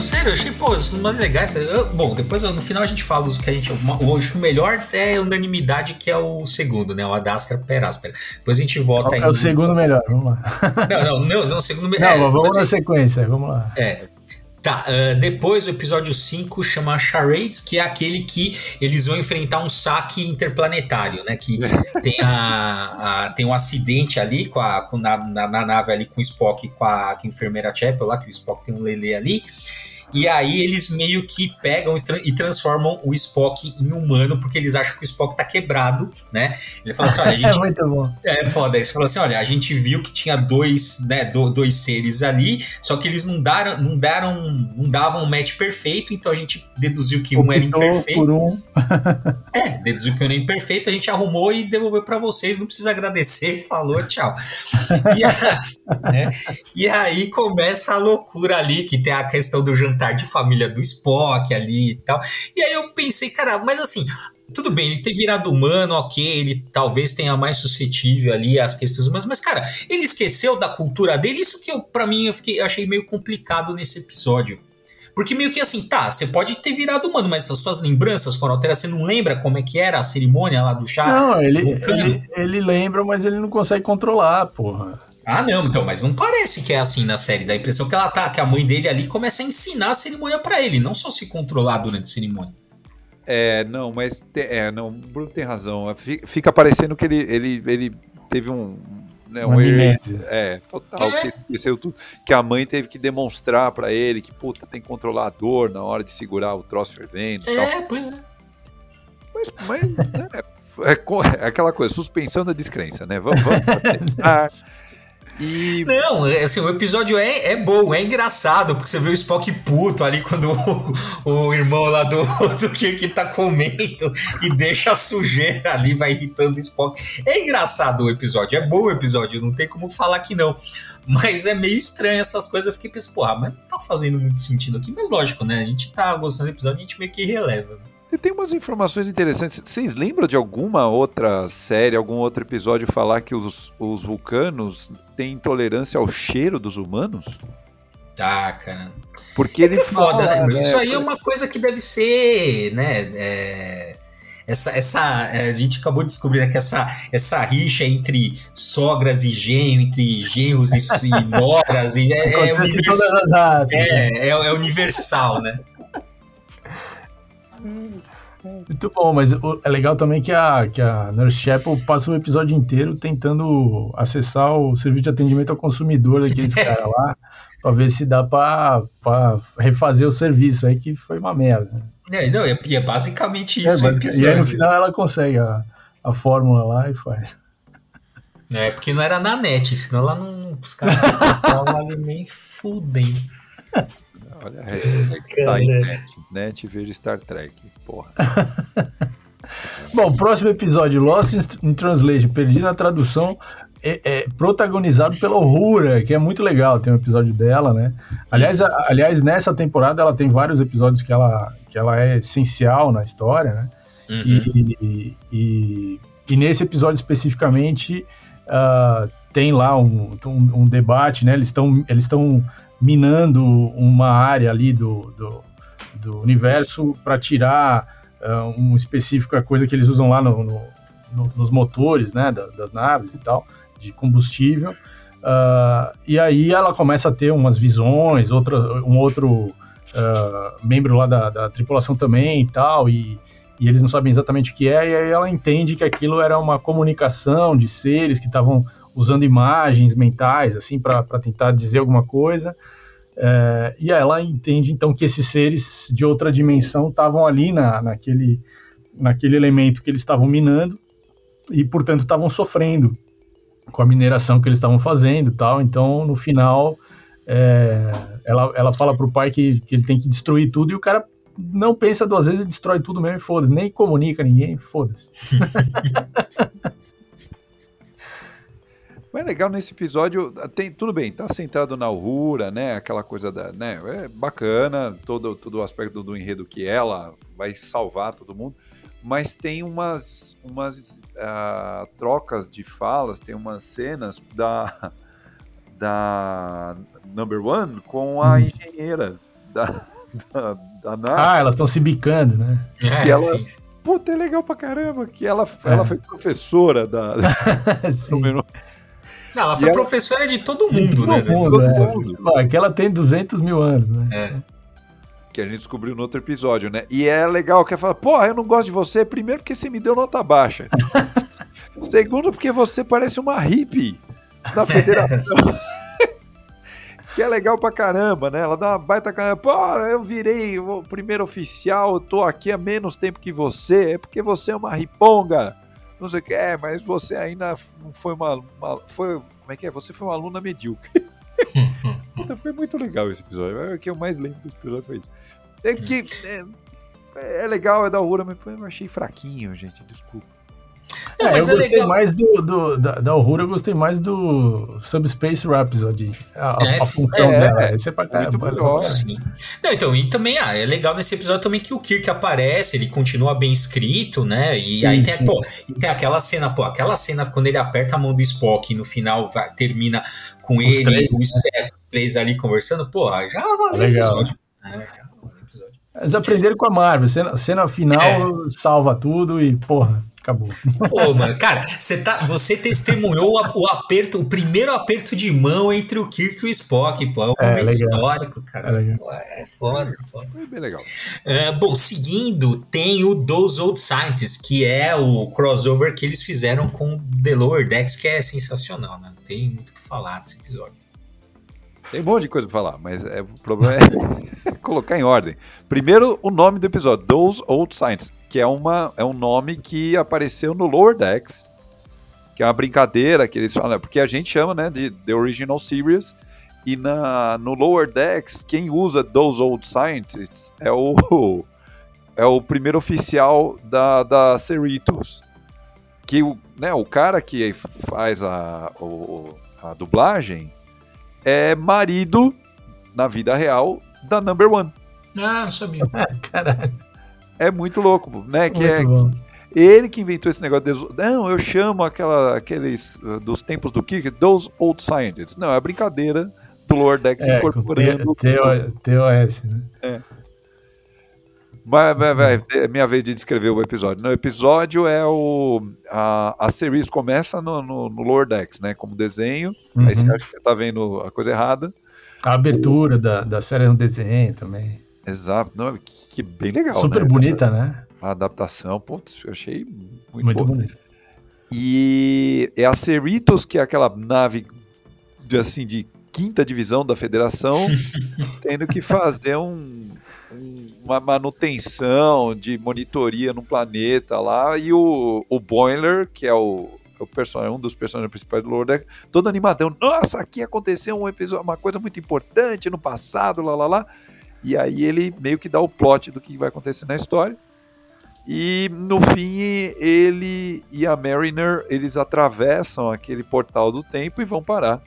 Sério, eu achei, pô, os mais legais. Eu, bom, depois no final a gente fala os que a gente. Hoje o melhor é unanimidade, que é o segundo, né? O Adastra Peráspera. Depois a gente volta aí. É o segundo melhor, vamos lá. Não, não, não, não o segundo melhor. Não, é, vamos na sequência, vamos lá. É. Tá, uh, depois o episódio 5 chama Charades, que é aquele que eles vão enfrentar um saque interplanetário, né? Que tem, a, a, tem um acidente ali com a, com na, na, na, nave ali com o Spock com a, com a enfermeira Chapel lá, que o Spock tem um lelê ali. E aí eles meio que pegam e, tra e, transformam o Spock em humano, porque eles acham que o Spock tá quebrado, né? Ele fala assim: olha, a gente. é muito bom. É foda. Eles falam assim: olha, a gente viu que tinha dois, né, do, dois seres ali, só que eles não daram, não daram, não davam um match perfeito, então a gente deduziu que um era imperfeito. Por um. é, deduziu que um era imperfeito, a gente arrumou e devolveu para vocês, não precisa agradecer, falou, tchau. e, a, Né? E aí começa a loucura ali, que tem a questão do jantar de família do Spock ali e tal. E aí eu pensei, cara, mas assim, tudo bem, ele ter virado humano, ok, ele talvez tenha mais suscetível ali às questões humanas, mas, cara, ele esqueceu da cultura dele. Isso que eu, para mim, eu, fiquei, achei meio complicado nesse episódio. Porque meio que assim, tá, você pode ter virado humano, mas as suas lembranças foram alteradas. Você não lembra como é que era a cerimônia lá do chá? Não, ele, ele, ele, lembra, mas ele não consegue controlar, porra. Ah, não, então, mas não parece que é assim na série. Dá a impressão que ela tá, que a mãe dele ali começa a ensinar a cerimônia para ele, não só se controlar durante a cerimônia. É, não, mas te, é, não, o Bruno tem razão. Fica parecendo que ele, ele, ele teve um, né, um é, total, é. que esqueceu tudo. Que a mãe teve que demonstrar para ele que, puta, tem que controlar a dor na hora de segurar o troço fervendo. É, tal. pois é. Mas, mas né, é, é, aquela coisa, suspensão da descrença, né? Vamos, vamos E... Não, é, assim, o episódio é, é bom, é engraçado, porque você vê o Spock puto ali quando o, o irmão lá do, do Kirk tá comendo e deixa a sujeira ali, vai irritando o Spock. É engraçado o episódio, é bom o episódio, não tem como falar que não. Mas é meio estranho essas coisas, eu fiquei pensando, pô, mas não tá fazendo muito sentido aqui. Mas lógico, né? A gente tá gostando do episódio, a gente meio que releva. Né? E tem umas informações interessantes. Vocês lembram de alguma outra série, algum outro episódio falar que os, os vulcanos têm intolerância ao cheiro dos humanos? Tá, cara. Porque ele é foda, fala, né? Isso aí é uma coisa que deve ser, né? É, essa, essa, a gente acabou de descobrir né, que essa, essa rixa entre sogras e genro, entre genros e, e noras, e é, é, universal, é, é, é universal, né? Muito bom, mas é legal também que a, que a Nurse Chapel passa o episódio inteiro tentando acessar o serviço de atendimento ao consumidor daqueles caras lá, pra ver se dá pra, pra refazer o serviço aí, que foi uma merda. É, não, é, é basicamente é, isso. É, e aí no final ela consegue a, a fórmula lá e faz. É, porque não era na net, senão lá não. Os caras ali nem fudem. Olha a hashtag tá aí, net, net veja Star Trek, porra. Bom, próximo episódio, Lost in Translation, perdi na tradução, é, é, protagonizado pela Uhura, que é muito legal, tem um episódio dela, né? Aliás, a, aliás, nessa temporada ela tem vários episódios que ela, que ela é essencial na história, né? Uhum. E, e, e, nesse episódio especificamente uh, tem lá um, um, um, debate, né? Eles estão eles estão minando uma área ali do, do, do universo para tirar uh, um específica coisa que eles usam lá no, no, no, nos motores né, das, das naves e tal, de combustível. Uh, e aí ela começa a ter umas visões, outra, um outro uh, membro lá da, da, tripulação também e tal, e, e, eles não sabem exatamente o que é, e aí ela entende que aquilo era uma comunicação de seres que estavam usando imagens mentais, assim, para tentar dizer alguma coisa. É, e ela entende, então, que esses seres de outra dimensão estavam ali na, naquele, naquele elemento que eles estavam minando e, portanto, estavam sofrendo com a mineração que eles estavam fazendo tal. Então, no final, é, ela, ela fala pro pai que, que ele tem que destruir tudo e o cara não pensa duas vezes e destrói tudo mesmo, foda-se, nem comunica ninguém, foda-se. Mas é legal nesse episódio, tem tudo bem, tá centrado na Uhura, né? Aquela coisa da, né? É bacana todo todo o aspecto do enredo que ela vai salvar todo mundo, mas tem umas umas uh, trocas de falas, tem umas cenas da da Number One com a hum. engenheira da, da, da. Ah, elas estão se bicando, né? É, que ela, sim. Puta, é legal pra caramba que ela, é. ela foi professora da, da Não, ela foi professora de todo mundo, de todo né? Mundo, todo é. mundo. É que ela tem 200 mil anos, né? É. Que a gente descobriu no outro episódio, né? E é legal que ela fala, porra, eu não gosto de você, primeiro porque você me deu nota baixa. Segundo, porque você parece uma hippie da federação. que é legal pra caramba, né? Ela dá uma baita caramba. Pô, eu virei o primeiro oficial, eu tô aqui há menos tempo que você, é porque você é uma riponga não sei o que, é, mas você ainda não foi uma, uma, foi, como é que é? Você foi uma aluna medíocre. então foi muito legal esse episódio. É o que eu mais lembro desse episódio foi isso. É que é, é legal, é da hora, mas eu achei fraquinho, gente, desculpa. É, eu é gostei legal. mais do, do da, da eu gostei mais do Subspace Rhapsody. A, é, a função é, dela. Esse é pra cá, muito melhor. Não, então, e também ah, é legal nesse episódio também que o Kirk aparece, ele continua bem escrito, né? E sim, aí tem, pô, tem aquela cena, pô, aquela cena quando ele aperta a mão do Spock e no final vai, termina com os ele três, e os, né? os três ali conversando, pô, já valeu legal. o episódio. É, eles aprenderam com a Marvel. Cena, cena final é. salva tudo e, porra, acabou. Pô, mano, cara, você, tá, você testemunhou o, o, aperto, o primeiro aperto de mão entre o Kirk e o Spock, pô. É um é, momento legal. histórico, cara. É, pô, é foda, foda. É bem legal. É, bom, seguindo, tem o Those Old Scientists, que é o crossover que eles fizeram com The Lower Decks, que é sensacional, né? Não tem muito o que falar desse episódio. Tem um monte de coisa pra falar, mas é, o problema é colocar em ordem. Primeiro, o nome do episódio, Those Old Scientists que é, uma, é um nome que apareceu no Lower Decks, que é uma brincadeira que eles falam, porque a gente chama né, de The Original Series, e na, no Lower Decks, quem usa Those Old Scientists é o, é o primeiro oficial da, da Cerritos. Que o, né, o cara que faz a, o, a dublagem é marido, na vida real, da Number One. Ah, não sabia. Caralho. É muito louco, né? Que é bom. ele que inventou esse negócio. De, não, eu chamo aquela, aqueles uh, dos tempos do Kirk, those old scientists. Não, é a brincadeira do Lord Dex é, incorporando. TOS, né? É. Mas vai, vai, é minha vez de descrever o episódio. No episódio é o. A, a series começa no, no, no Lower Decks, né? Como desenho. Uhum. Aí você acha que você tá vendo a coisa errada. A abertura da, da série no desenho também. Exato, não, que bem legal. Super né? bonita, né? A adaptação, putz, eu achei muito, muito bonita. E é a Cerritos, que é aquela nave de, assim, de quinta divisão da federação, tendo que fazer um, um, uma manutenção de monitoria no planeta lá, e o, o Boiler, que é o, é o personagem, um dos personagens principais do Lord todo animadão. Nossa, aqui aconteceu um episódio, uma coisa muito importante no passado, lá, lá, lá. E aí ele meio que dá o plot do que vai acontecer na história. E no fim ele e a Mariner eles atravessam aquele portal do tempo e vão parar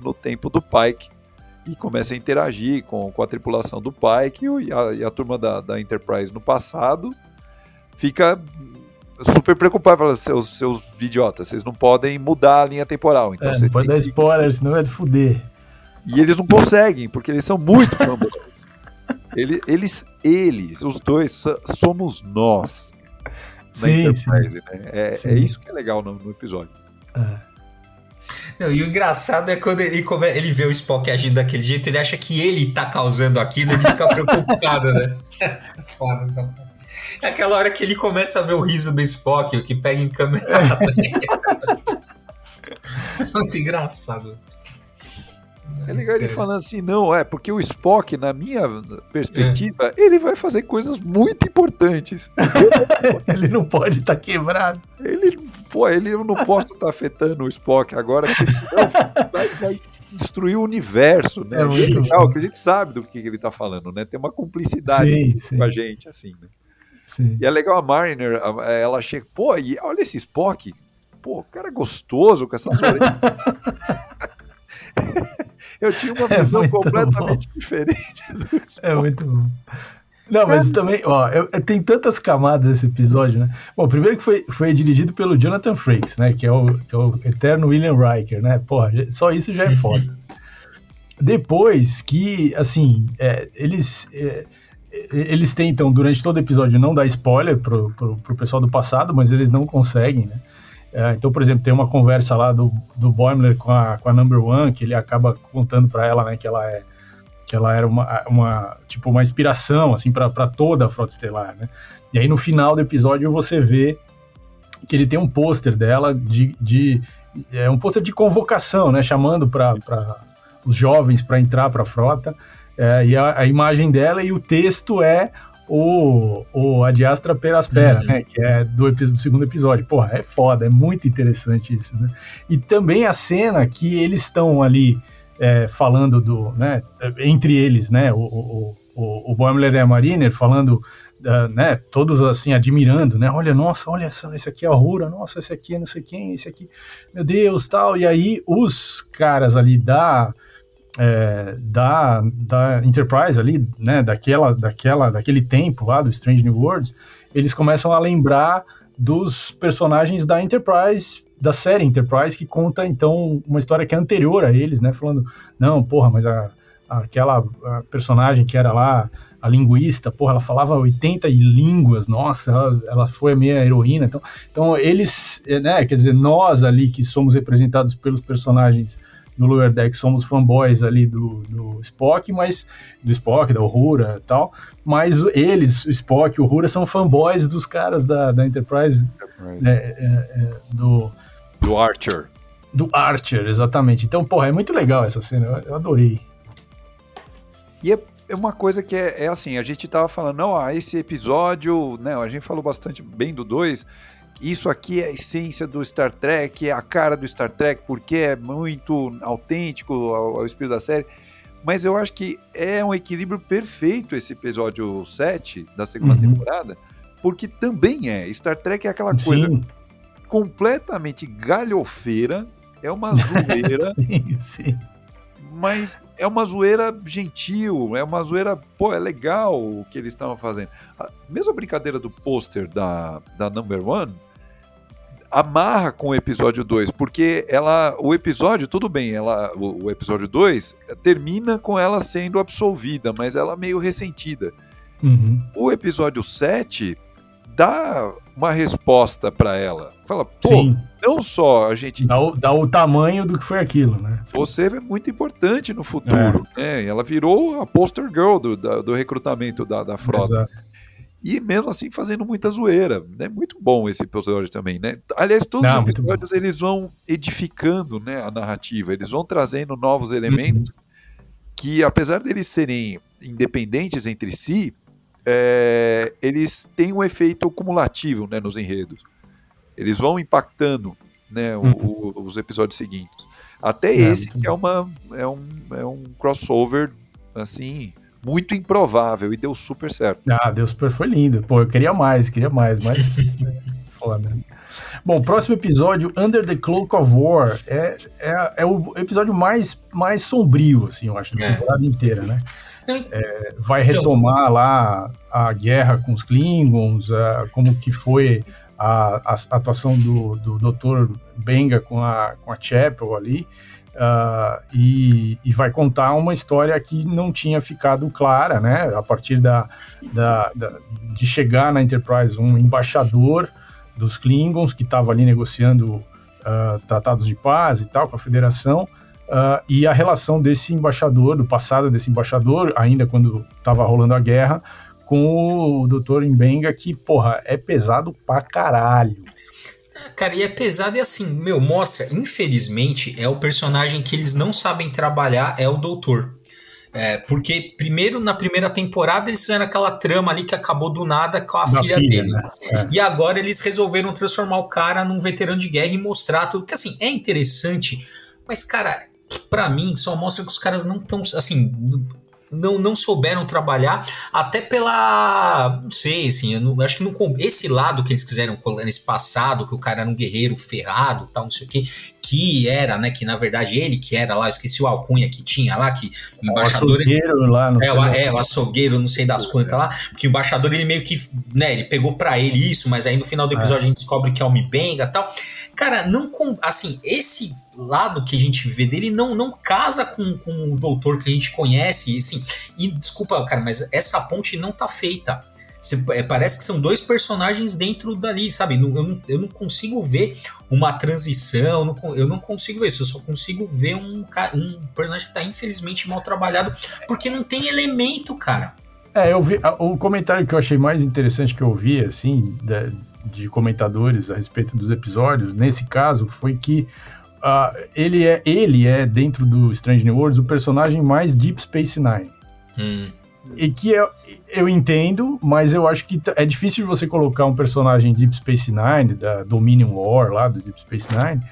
no tempo do Pike e começam a interagir com, com a tripulação do Pike e a, e a turma da, da, Enterprise no passado fica super preocupada, fala, seus, seus idiotas, vocês não podem mudar a linha temporal. Então é, vocês pode dar spoiler, senão é de fuder. E eles não conseguem, porque eles são muito fanboys. Ele, eles, eles, os dois, somos nós. Sim, Enterprise, sim. Né? É, sim. é isso que é legal no, no episódio. É. Não, e o engraçado é quando ele, ele vê o Spock agindo daquele jeito, ele acha que ele tá causando aquilo, ele fica preocupado, né? Foda essa É aquela hora que ele começa a ver o riso do Spock, o que pega em câmera. Muito engraçado. É legal ele falando assim, não, é porque o Spock, na minha perspectiva, é. ele vai fazer coisas muito importantes. ele não pode estar tá quebrado. Ele, pô, ele eu não posso estar tá afetando o Spock agora, porque senão vai, vai destruir o universo, né? É muito legal, que a gente sabe do que ele está falando, né? Tem uma cumplicidade sim, com sim. a gente, assim, né? Sim. E é legal a Mariner, ela chega, pô, e olha esse Spock, pô, o cara é gostoso com essas orelhas. eu tinha uma é visão é completamente bom. diferente do esporte. É muito bom. Não, mas também, ó, eu, tem tantas camadas esse episódio, né? Bom, primeiro que foi, foi dirigido pelo Jonathan Frakes, né? Que é o, que é o eterno William Riker, né? Porra, só isso já é foda. Depois que, assim, é, eles, é, eles tentam, durante todo o episódio, não dar spoiler pro, pro, pro pessoal do passado, mas eles não conseguem, né? É, então, por exemplo, tem uma conversa lá do, do Boimler com a, com a Number One, que ele acaba contando para ela, né, que ela é que ela era uma, uma tipo uma inspiração assim para toda a frota estelar, né? E aí no final do episódio você vê que ele tem um pôster dela de, de é um pôster de convocação, né, chamando para os jovens para entrar para a frota. É, e a, a imagem dela e o texto é o, o Adiastra Peraspera, uhum. né? Que é do, do, segundo episódio. Porra, é foda, é muito interessante isso, né? E também a cena que eles estão ali é, falando do, né? Entre eles, né? O, o, o, o Boimler e a Mariner falando uh, né, todos assim admirando, né? Olha, nossa, olha só, esse aqui é a Rura, nossa, esse aqui é não sei quem, esse aqui, meu Deus, tal. E aí os caras ali da é, da, da Enterprise ali, né, daquela, daquela, daquele tempo lá do Strange New Worlds, eles começam a lembrar dos personagens da Enterprise, da série Enterprise, que conta então uma história que é anterior a eles, né, falando, não, porra, mas a, aquela a personagem que era lá a linguista, porra, ela falava 80 línguas, nossa, ela, ela foi a minha heroína. Então, então, eles, né, quer dizer, nós ali que somos representados pelos personagens no Lower Deck somos fanboys ali do, do Spock, mas do Spock, da Uhura e tal, mas eles, o Spock e o Uhura, são fanboys dos caras da, da Enterprise, né, é, é, do... Do Archer. Do Archer, exatamente. Então, porra, é muito legal essa cena, eu, adorei. E é, é uma coisa que é, é, assim, a gente tava falando, não, ah, esse episódio, né, a gente falou bastante bem do 2, isso aqui é a essência do Star Trek, é a cara do Star Trek, porque é muito autêntico ao, ao espírito da série. Mas eu acho que é um equilíbrio perfeito esse episódio 7 da segunda uhum. temporada, porque também é. Star Trek é aquela coisa sim. Completamente galhofeira, é uma zoeira. sim, sim mas é uma zoeira gentil, é uma zoeira, pô, é legal o que eles estavam fazendo. A mesma brincadeira do pôster da, da Number One amarra com o episódio 2, porque ela, o episódio, tudo bem, ela, o, o episódio 2 termina com ela sendo absolvida, mas ela meio ressentida. Uhum. O episódio 7 dá uma resposta para ela. Fala, pô, Sim. não só a gente. Dá o, dá o, tamanho do que foi aquilo, né? Você é muito importante no futuro. É. Né? Ela virou a poster girl do, do recrutamento da, da frota. Exato. E mesmo assim fazendo muita zoeira. É muito bom esse episódio também, né? Aliás, todos não, os episódios eles vão edificando né, a narrativa, eles vão trazendo novos elementos uhum. que, apesar deles serem independentes entre si, é, eles têm um efeito cumulativo né, nos enredos. Eles vão impactando né, o, uhum. o, os episódios seguintes. Até é, esse que é, uma, é, um, é um crossover assim muito improvável e deu super certo. Ah, deu super, foi lindo. Pô, eu queria mais, queria mais, mas foda. Bom, próximo episódio, Under the Cloak of War, é, é, é o episódio mais, mais sombrio, assim, eu acho, da é. temporada inteira, né? É, vai retomar lá a guerra com os Klingons, uh, como que foi a, a, atuação do, do Dr. Benga com a, com a Chapel ali, uh, e, e, vai contar uma história que não tinha ficado clara, né? A partir da, da, da de chegar na Enterprise um embaixador dos Klingons que estava ali negociando uh, tratados de paz e tal com a Federação, Uh, e a relação desse embaixador, do passado desse embaixador, ainda quando estava rolando a guerra, com o Dr. Imbenga, que, porra, é pesado pra caralho. Cara, e é pesado e assim, meu, mostra, infelizmente, é o personagem que eles não sabem trabalhar, é o doutor. É, porque primeiro, na primeira temporada, eles fizeram aquela trama ali que acabou do nada com a filha, filha, dele. Né? É. E agora eles resolveram transformar o cara num veterano de guerra e mostrar tudo. Que assim, é interessante, mas, cara, para mim só mostra que os caras não estão assim não, não souberam trabalhar, até pela. Não sei, assim, eu não, acho que não, esse lado que eles quiseram nesse passado, que o cara era um guerreiro ferrado, tal, não sei o quê, que era, né, que na verdade ele que era lá, esqueci o alcunha que tinha lá, que o embaixador. O açougueiro lá, não é, o, é, o açougueiro, não sei das quantas lá, porque o embaixador ele meio que, né, ele pegou para ele isso, mas aí no final do episódio é. a gente descobre que é o Mibenga e tal. Cara, não. Assim, esse lado que a gente vê dele não, não casa com, com o doutor que a gente conhece, assim, e desculpa, cara, mas essa ponte não tá feita. É, parece que são dois personagens dentro dali, sabe? eu, não, eu não consigo ver uma transição, não, eu não consigo ver isso, eu só consigo ver um, um personagem que tá infelizmente mal trabalhado, porque não tem elemento, cara. É, eu vi. O comentário que eu achei mais interessante que eu vi, assim, de, de comentadores a respeito dos episódios, nesse caso, foi que uh, ele, é, ele é, dentro do Strange New Worlds, o personagem mais Deep Space Nine. Hum. E que eu, eu entendo, mas eu acho que é difícil você colocar um personagem Deep Space Nine, da Dominion War, lá do Deep Space Nine,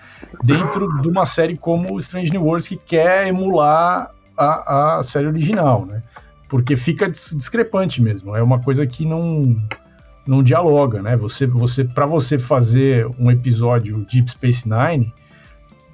dentro de uma série como Strange New Worlds, que quer emular a, a série original, né? porque fica discrepante mesmo. É uma coisa que não não dialoga, né? Você, você, para você fazer um episódio Deep Space Nine,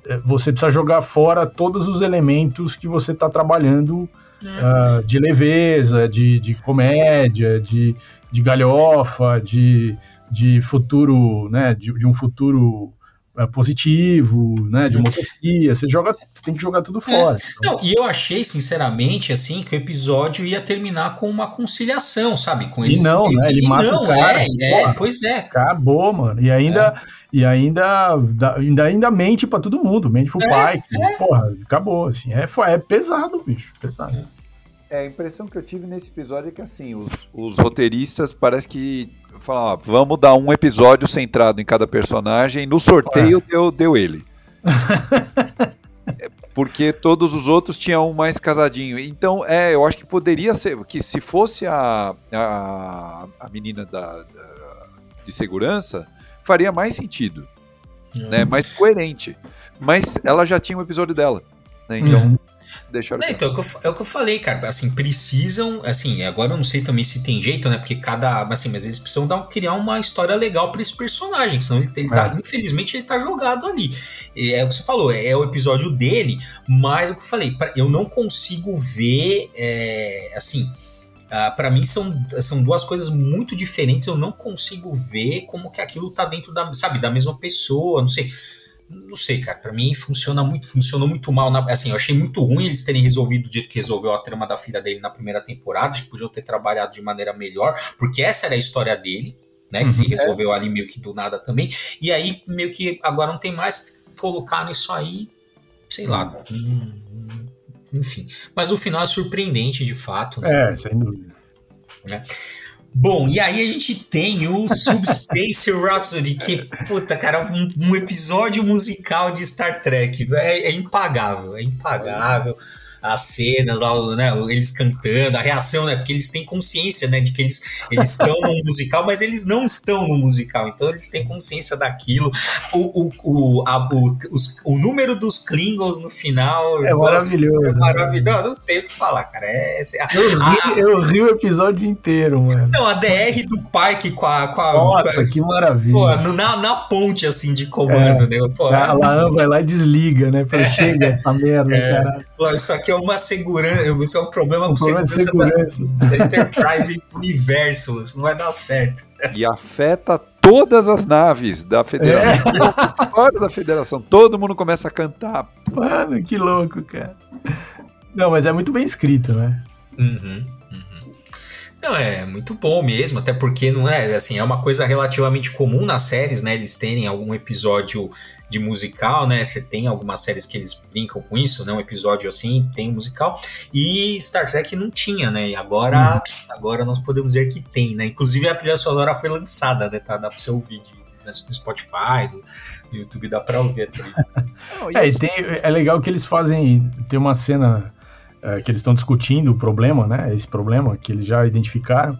é, você precisa jogar fora todos os elementos que você está trabalhando uh, de leveza, de, de comédia, de, de galhofa, de, de futuro, né? De, de um futuro uh, positivo, né? De utopia. Você joga, você tem que jogar tudo é. fora. É. Então. Não, e eu achei, sinceramente, assim, que o episódio ia terminar com uma conciliação, sabe? Com eles. E não, né? Ele mata não, o cara. É, é, pois é. Acabou, mano. E ainda. É e ainda, ainda, ainda mente para todo mundo, mente pro é, pai. Que, é. Porra, acabou, assim. É, é pesado, bicho, pesado. É, a impressão que eu tive nesse episódio é que, assim, os, os roteiristas parece que falaram, vamos dar um episódio centrado em cada personagem, no sorteio é. deu, deu ele. porque todos os outros tinham um mais casadinho. Então, é, eu acho que poderia ser, que se fosse a, a, a menina da, da de segurança, faria mais sentido, uhum. né? Mais coerente. Mas ela já tinha um episódio dela, né? Então, uhum. Deixaram. Não, então, é o, eu, é o, que eu, falei, cara. Assim, precisam, assim, agora eu não sei também se tem jeito, né? Porque cada, assim, mas eles precisam dar, criar uma história legal para esse personagem, senão ele, ele tá, é. infelizmente, ele tá jogado ali. É o que você falou, é, é o episódio dele, mas é o que eu falei, eu não consigo ver, é, assim Uh, ah, para mim são, são duas coisas muito diferentes. Eu não consigo ver como que aquilo tá dentro da, sabe, da mesma pessoa. Não sei. Não sei, cara. Para mim funciona muito, funcionou muito mal. Na, assim, eu achei muito ruim eles terem resolvido do jeito que resolveu a trama da filha dele na primeira temporada. Acho que podiam ter trabalhado de maneira melhor, porque essa era a história dele, né? Que uhum, se resolveu é. ali meio que do nada também. E aí, meio que agora não tem mais colocar nisso aí, sei lá. Hum enfim. Mas o final é surpreendente, de fato. Né? É, sem dúvida. É. Bom, e aí a gente tem o Subspace Rhapsody, que, puta, cara, um, um, episódio musical de Star Trek. É, é impagável, é impagável as cenas lá, né, eles cantando, a reação, né, porque eles têm consciência, né, de que eles, eles estão no musical, mas eles não estão no musical, então eles têm consciência daquilo. O, o, o, a, o, os, o número dos Klingons no final é maravilhoso. É maravilhoso. Não, não tem o que falar, cara. É, é eu, ri, a, eu ri o episódio inteiro, mano. Não, a DR do Pike com a. Com a Nossa, com a, que maravilha. Pô, na, na ponte, assim, de comando, é, né? Pô, a Laan vai lá e desliga, né? Pra chega essa merda, é, cara. Isso aqui é uma segurança, isso é um problema com segurança, segurança. Da, da Enterprise universo, isso não vai dar certo. E afeta todas as naves da federação. É. Fora da federação, todo mundo começa a cantar. Mano, que louco, cara. Não, mas é muito bem escrito, né? Uhum, uhum. Não, é muito bom mesmo, até porque não é assim, é uma coisa relativamente comum nas séries, né? Eles terem algum episódio de musical, né? Você tem algumas séries que eles brincam com isso, né? Um episódio assim tem um musical. E Star Trek não tinha, né? E agora, uhum. agora nós podemos dizer que tem, né? Inclusive a trilha sonora foi lançada, né? Tá, dá pra você ouvir no Spotify, do, no YouTube dá pra ouvir a trilha. é, tem, é legal que eles fazem. Tem uma cena é, que eles estão discutindo o problema, né? Esse problema que eles já identificaram.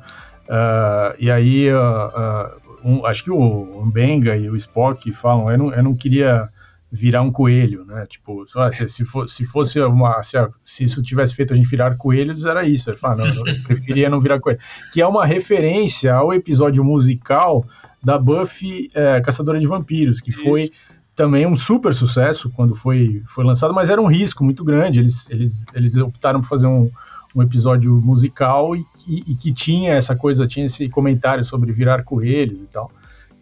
Uh, e aí uh, uh, um, acho que o Mbenga e o Spock falam, eu não, eu não queria virar um coelho, né? Tipo, se, se, for, se fosse uma. Se, se, isso tivesse feito a gente virar coelhos, era isso. Ele fala, não, eu preferia não virar coelho. Que é uma referência ao episódio musical da Buffy é, Caçadora de Vampiros, que foi também um super sucesso quando foi, foi lançado, mas era um risco muito grande. Eles, eles, eles optaram por fazer um, um episódio musical e, e, e, que tinha essa coisa, tinha esse comentário sobre virar coelhos e tal.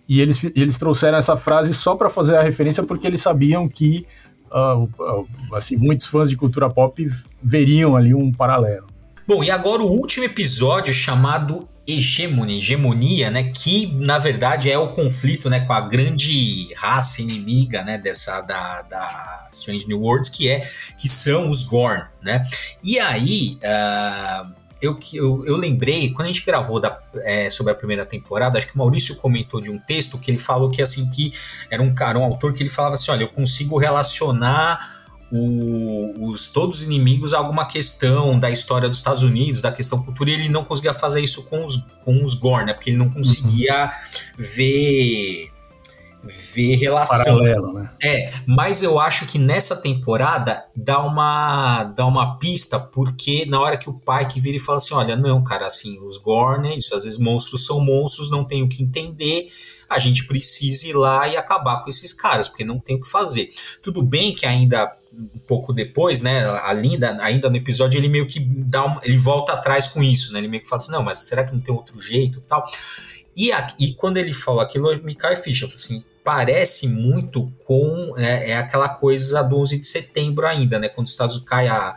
E eles, eles trouxeram essa frase só para fazer a referência porque eles sabiam que uh, assim, muitos fãs de cultura pop veriam ali um paralelo. Bom, e agora o último episódio chamado hegemonia, hegemonia, né, que na verdade é o conflito, né, com a grande raça inimiga, né, dessa da, da Strange New Worlds, que é que são os Gorn, né? E aí, uh, eu, eu, eu lembrei quando a gente gravou da, é, sobre a primeira temporada, acho que o Maurício comentou de um texto que ele falou que assim que era um cara, um autor que ele falava assim, olha, eu consigo relacionar o, os, todos os inimigos alguma questão da história dos Estados Unidos, da questão cultura, e ele não conseguia fazer isso com os, com os Gore, né? Porque ele não conseguia uhum. ver ver relação. Paralelo, né? É, mas eu acho que nessa temporada dá uma dá uma pista porque na hora que o pai que vira e fala assim, olha, não, cara, assim, os Gorn, isso às vezes monstros são monstros, não tem o que entender, a gente precisa ir lá e acabar com esses caras, porque não tem o que fazer. Tudo bem que ainda um pouco depois, né, a Linda, ainda no episódio, ele meio que dá um, ele volta atrás com isso, né? Ele meio que fala assim, não, mas será que não tem outro jeito tal? E, a, e quando ele fala aquilo, me cai ficha. Eu falo assim, parece muito com é, é, aquela coisa do 11 de setembro ainda, né? Quando os Estados Unidos cai a,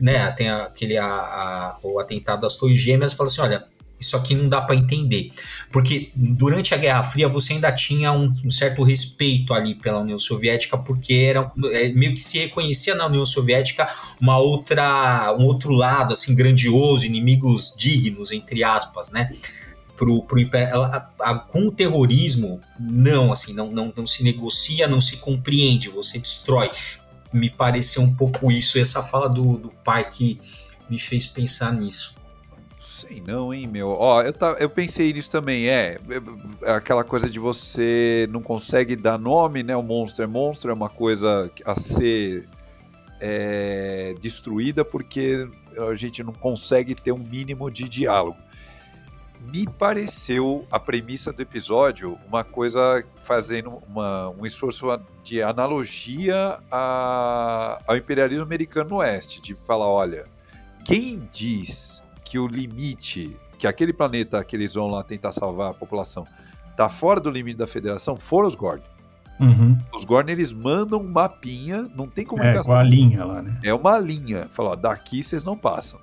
né, tem aquele a, a, o atentado das Torres Gêmeas, fala assim, olha, isso aqui não dá para entender, porque durante a Guerra Fria você ainda tinha um, um certo respeito ali pela União Soviética, porque era é, meio que se reconhecia na União Soviética uma outra, um outro lado assim grandioso, inimigos dignos entre aspas, né? pro, pro a, a, com o terrorismo, não, assim, não, não, não se negocia, não se compreende, você destrói. Me pareceu um pouco isso, essa fala do, do pai que me fez pensar nisso. Sei não, hein, meu. Ó, eu, tá, eu pensei nisso também, é, é. Aquela coisa de você não consegue dar nome, né? O monstro é monstro, é uma coisa a ser é, destruída porque a gente não consegue ter um mínimo de diálogo me pareceu a premissa do episódio uma coisa fazendo uma, um esforço de analogia a, ao imperialismo americano no oeste, de falar, olha, quem diz que o limite, que aquele planeta que eles vão lá tentar salvar a população, está fora do limite da federação, foram os Gordon. Uhum. Os Gorn eles mandam um mapinha, não tem comunicação. É, com a linha lá, né? É uma linha. Fala, daqui vocês não passam.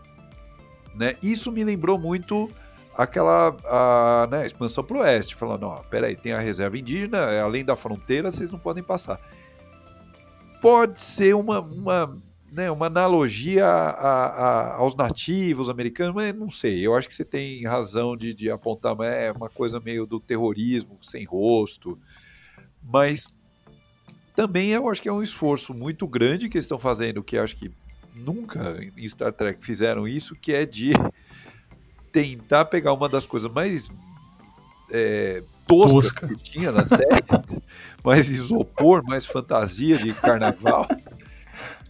Né? Isso me lembrou muito aquela a, né, expansão para o oeste, falando, ó, peraí, tem a reserva indígena, é além da fronteira, vocês não podem passar. Pode ser uma, uma, né, uma analogia a, a, aos nativos americanos, mas não sei, eu acho que você tem razão de, de apontar, mas é uma coisa meio do terrorismo sem rosto, mas também eu acho que é um esforço muito grande que eles estão fazendo, que acho que nunca em Star Trek fizeram isso, que é de tentar pegar uma das coisas mais é, toscas Tosca. que tinha na série, mais isopor, mais fantasia de carnaval,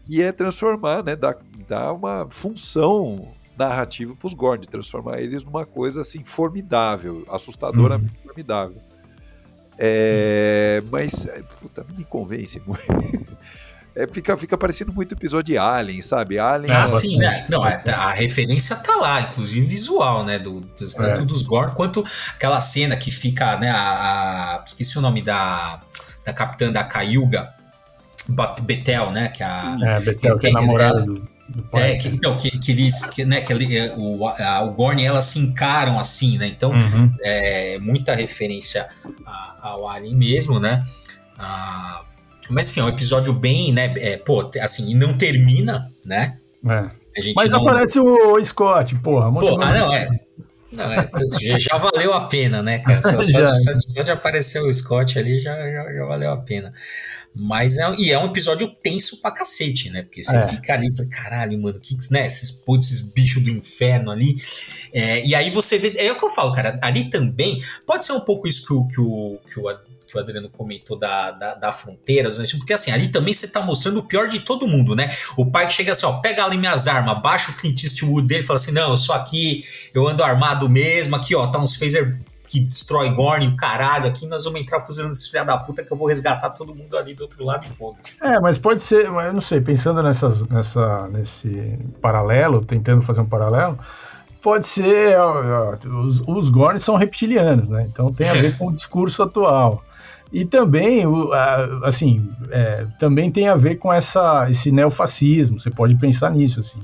e é transformar, né, dar, dar uma função narrativa para os Gord, transformar eles numa coisa assim formidável, assustadoramente uhum. formidável. É, mas, puta, não me convence muito. é, fica, fica parecendo muito episódio de Alien, sabe? Alien. Ah, sim, né? Não, a, a, referência tá lá, inclusive visual, né? Do, dos, tanto é. dos Gorn quanto aquela cena que fica, né? A, a, esqueci o nome da, da capitã da Cayuga, Betel, né? Que a, é, Betel, que, é namorada do. é, que, então, que, que eles, que, né, que é, o, a, o Gorn e ela se encaram assim, né? Então, uhum. é muita referência ao Alien mesmo, né? Ah, mas enfim, é um episódio bem, né? É, pô, assim, e não termina, né? É. Mas não... aparece o Scott, porra. Porra, não, é. Não, é, já, já, valeu a pena, né, cara? Só, só, só, só de aparecer o Scott ali já, já, já, valeu a pena. Mas é, e é um episódio tenso pra cacete, né? Porque você é. fica ali e fala, caralho, mano, que, né? Esses, putz, esses bichos do inferno ali. É, e aí você vê. É o que eu falo, cara. Ali também pode ser um pouco isso que o, que o, que o que o Adriano comentou da, da, da fronteira, porque assim, ali também você tá mostrando o pior de todo mundo, né? O pai que chega assim, ó, pega ali minhas armas, baixa o Clint Eastwood dele e fala assim, não, eu sou aqui, eu ando armado mesmo, aqui ó, tá uns phaser que destrói Gorn, o caralho, aqui nós vamos entrar fuzilando esse filho da puta que eu vou resgatar todo mundo ali do outro lado e foda-se. É, mas pode ser, eu não sei, pensando nessas, nessa, nesse paralelo, tentando fazer um paralelo, pode ser. Ó, ó, os, os Gorns são reptilianos, né? Então tem a ver com o discurso atual. E também, assim, é, também tem a ver com essa, esse neofascismo. Você pode pensar nisso, assim,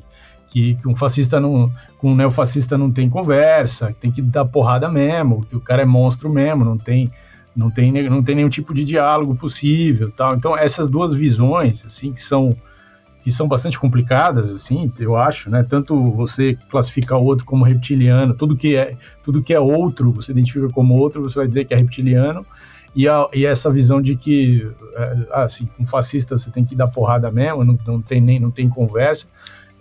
que, que um fascista não, com um neofascista não tem conversa, tem que dar porrada mesmo, que o cara é monstro mesmo, não tem, não tem, não tem nenhum tipo de diálogo possível, tal. Então essas duas visões, assim, que são que são bastante complicadas, assim, eu acho, né? Tanto você classificar o outro como reptiliano, tudo que é tudo que é outro, você identifica como outro, você vai dizer que é reptiliano e, a, e essa visão de que, é, assim, um fascista você tem que dar porrada mesmo, não, não tem nem não tem conversa.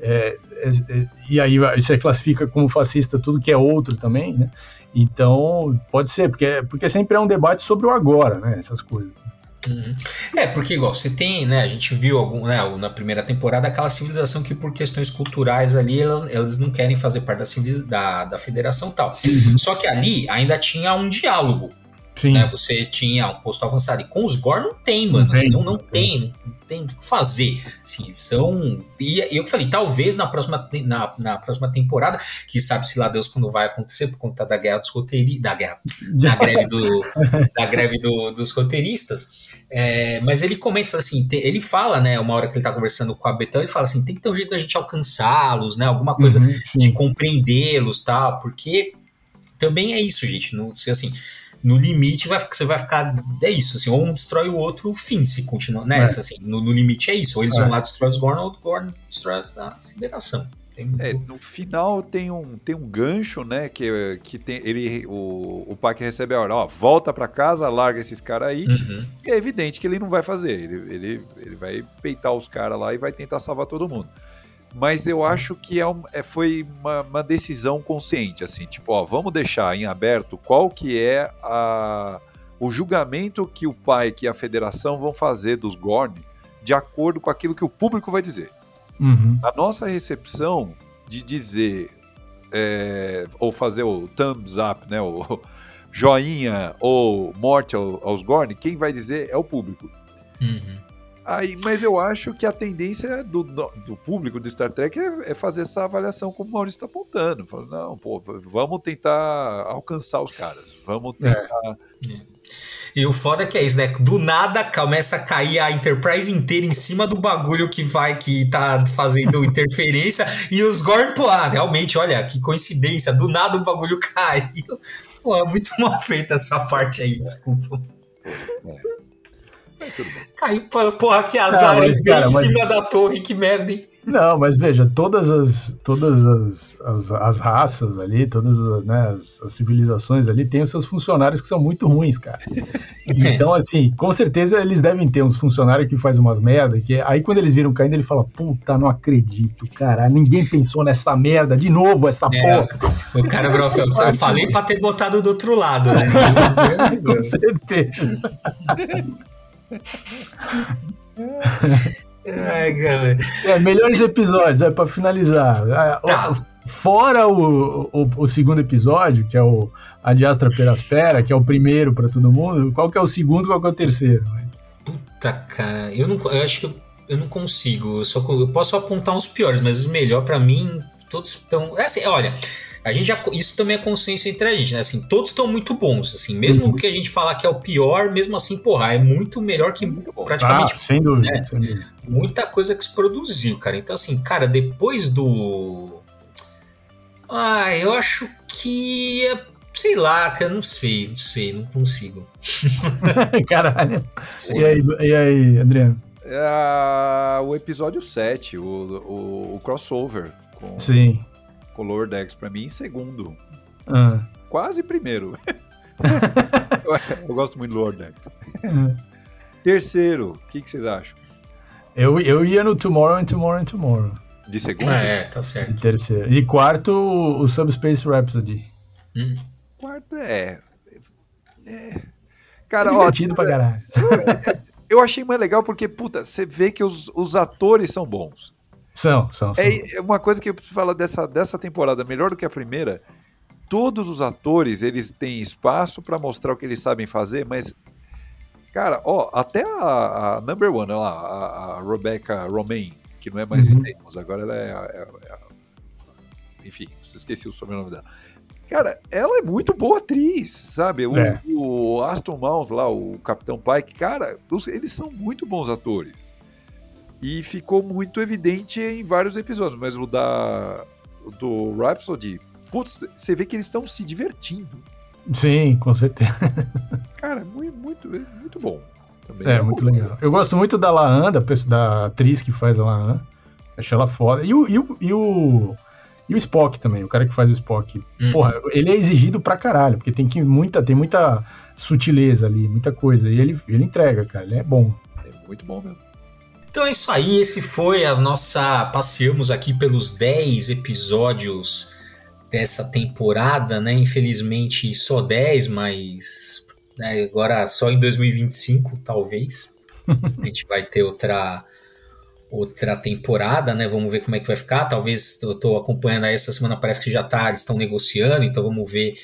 É, é, é, e aí você classifica como fascista tudo que é outro também, né? Então, pode ser, porque, porque sempre é um debate sobre o agora, né? Essas coisas. Uhum. É, porque igual você tem, né? A gente viu algum, né, na primeira temporada aquela civilização que por questões culturais ali elas, elas não querem fazer parte da, da, da federação tal. Uhum. Só que ali ainda tinha um diálogo. Sim. Né? Você tinha um posto avançado. E com os Gore não tem, mano. Não, assim, tem, não, não tem, não tem o que fazer. Assim, são. E eu falei, talvez na próxima, na, na próxima temporada, que sabe-se lá Deus quando vai acontecer, por conta da guerra dos roteiristas. Da guerra. Da greve, do, da greve do, dos roteiristas. É, mas ele comenta, fala assim, ele fala, né, uma hora que ele tá conversando com a Betão, ele fala assim, tem que ter um jeito da gente alcançá-los, né, alguma coisa uhum, de compreendê-los, tal, porque também é isso, gente, não, assim, no limite vai, você vai ficar. É isso, assim, ou um destrói o outro, o fim, se continuar nessa, é. assim. No, no, limite é isso. Ou eles é. vão lá destrói os Gorn, ou o Gorn destrói a federação. É, no final tem um, tem um gancho, né? Que, que tem, ele, o, o Pac recebe a hora, ó, volta para casa, larga esses caras aí. Uhum. E é evidente que ele não vai fazer. Ele, ele, ele vai peitar os caras lá e vai tentar salvar todo mundo mas eu acho que é, um, é foi uma, uma, decisão consciente, assim, tipo, ó, vamos deixar em aberto qual que é a, o julgamento que o pai, que a federação vão fazer dos Gorn, de acordo com aquilo que o público vai dizer. Uhum. A nossa recepção de dizer é, ou fazer o thumbs up, né, o joinha ou morte aos Gorn, quem vai dizer é o público. Uhum. Aí, mas eu acho que a tendência do, do público do Star Trek é, é, fazer essa avaliação como o Maurício está apontando. Fala, não, pô, vamos tentar alcançar os caras. Vamos é. tentar. É. E o foda é que é isso, né? Do nada começa a cair a Enterprise inteira em cima do bagulho que vai, que tá fazendo interferência. e os Gorn, pô, ah, realmente, olha, que coincidência. Do nada o bagulho caiu. Pô, é muito mal feita essa parte aí, desculpa. É. Caiu para porra, que azar, não, mas, cara, em mas... cima da torre, que merda, hein? Não, mas veja, todas as, todas as, as, as raças ali, todas as, né, as, as, civilizações ali têm os seus funcionários que são muito ruins, cara. Então, assim, com certeza eles devem ter uns funcionários que fazem umas merda, que aí quando eles viram caindo, ele fala, puta, não acredito, cara, ninguém pensou nessa merda, de novo essa é, porra. O cara, bro, eu, eu falei pra ter botado do outro lado, né? com certeza. Ai, cara. É, melhores episódios, é, pra finalizar. É, tá. Fora o, o, o, segundo episódio, que é o A Diastra Peraspera, que é o primeiro para todo mundo, qual que é o segundo qual que é o terceiro? Puta, cara, eu, não, eu acho que eu, eu não consigo. Eu, só, eu posso apontar uns piores, mas os melhores para mim, todos estão. É assim, olha, a gente já, isso também é consciência entre a gente, né? Assim, todos estão muito bons, assim, mesmo uhum. que a gente falar que é o pior, mesmo assim, porra, é muito melhor que muito praticamente. Ah, sem dúvida, né? sem dúvida. Muita coisa que se produziu, cara. Então, assim, cara, depois do. Ah, eu acho que é sei lá, cara, não sei, não sei, não consigo. Caralho. E aí, e aí, Adriano? É, o episódio 7, o, o, o crossover. Com, Sim com Lower Decks para mim em segundo. Ah. Quase primeiro. eu, eu, gosto muito do Lower Decks. Ah. Terceiro, o que, que, vocês acham? Eu, eu ia no Tomorrow and Tomorrow and Tomorrow. De segundo? É, tá certo. De terceiro. E quarto, o Subspace Rhapsody. Hum. Quarto é. é... Cara, Divertido ó, pra caralho. Eu achei mais legal porque, puta, você vê que os, os atores são bons. São, são. são. É, uma coisa que eu preciso falar dessa, dessa temporada, melhor do que a primeira. Todos os atores, eles têm espaço para mostrar o que eles sabem fazer, mas Cara, ó, até a, a number one, lá, a, a, Rebecca Romaine, que não é mais uhum. Stamos, agora ela é, é, é, Enfim, esqueci o sobrenome dela. Cara, ela é muito boa atriz, sabe? O, é. o Aston Mount lá, o Capitão Pike, cara, eles são muito bons atores. E ficou muito evidente em vários episódios, mas o da do Rhapsody, putz, você vê que eles estão se divertindo. Sim, com certeza. Cara, muito, muito, muito bom. Também é, é muito bom. legal. Eu gosto muito da Laan, da, da atriz que faz a Laan. Acho ela foda. E o, e o, e o, e o Spock também, o cara que faz o Spock. Hum. Porra, ele é exigido pra caralho, porque tem, que muita, tem muita sutileza ali, muita coisa. E ele, ele entrega, cara. Ele é bom. É muito bom mesmo. Então é isso aí, esse foi a nossa. Passeamos aqui pelos 10 episódios dessa temporada, né? Infelizmente só 10, mas né, agora só em 2025, talvez. a gente vai ter outra outra temporada, né? Vamos ver como é que vai ficar. Talvez eu estou acompanhando aí essa semana, parece que já tá, eles estão negociando, então vamos ver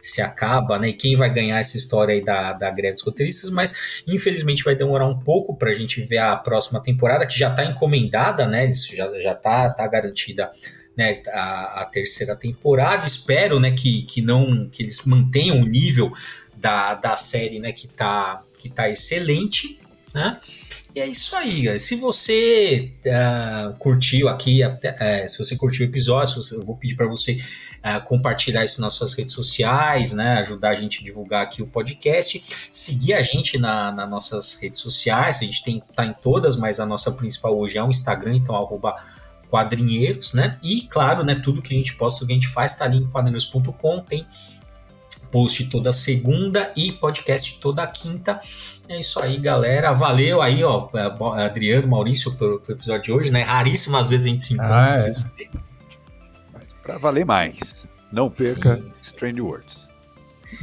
se acaba, né? E quem vai ganhar essa história aí da, da greve dos roteiristas, mas infelizmente vai demorar um pouco para a gente ver a próxima temporada, que já está encomendada, né? Isso já, já tá, tá garantida né, a, a, terceira temporada. Espero né, que, que não que eles mantenham o nível da, da série né, que está que tá excelente. Né? E é isso aí. Se você uh, curtiu aqui, uh, se você curtiu o episódio, eu vou pedir para você uh, compartilhar isso nas suas redes sociais, né? Ajudar a gente a divulgar aqui o podcast. Seguir a gente na, nas nossas redes sociais. A gente tem, tá em todas, mas a nossa principal hoje é o Instagram, então arroba quadrinheiros, né? E claro, né? Tudo que a gente posta, tudo que a gente faz, tá ali em quadrinheiros.com. Tem post toda segunda e podcast toda quinta. É isso aí, galera. Valeu aí, ó, é, Adriano, Maurício, pelo, pelo episódio de hoje, né? Raríssimas vezes a gente se encontra. Ah, é. Mas pra valer mais, não perca sim, Strange Words.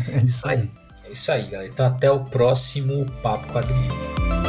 É isso aí. É isso aí, galera. Então até o próximo Papo Quadrinho.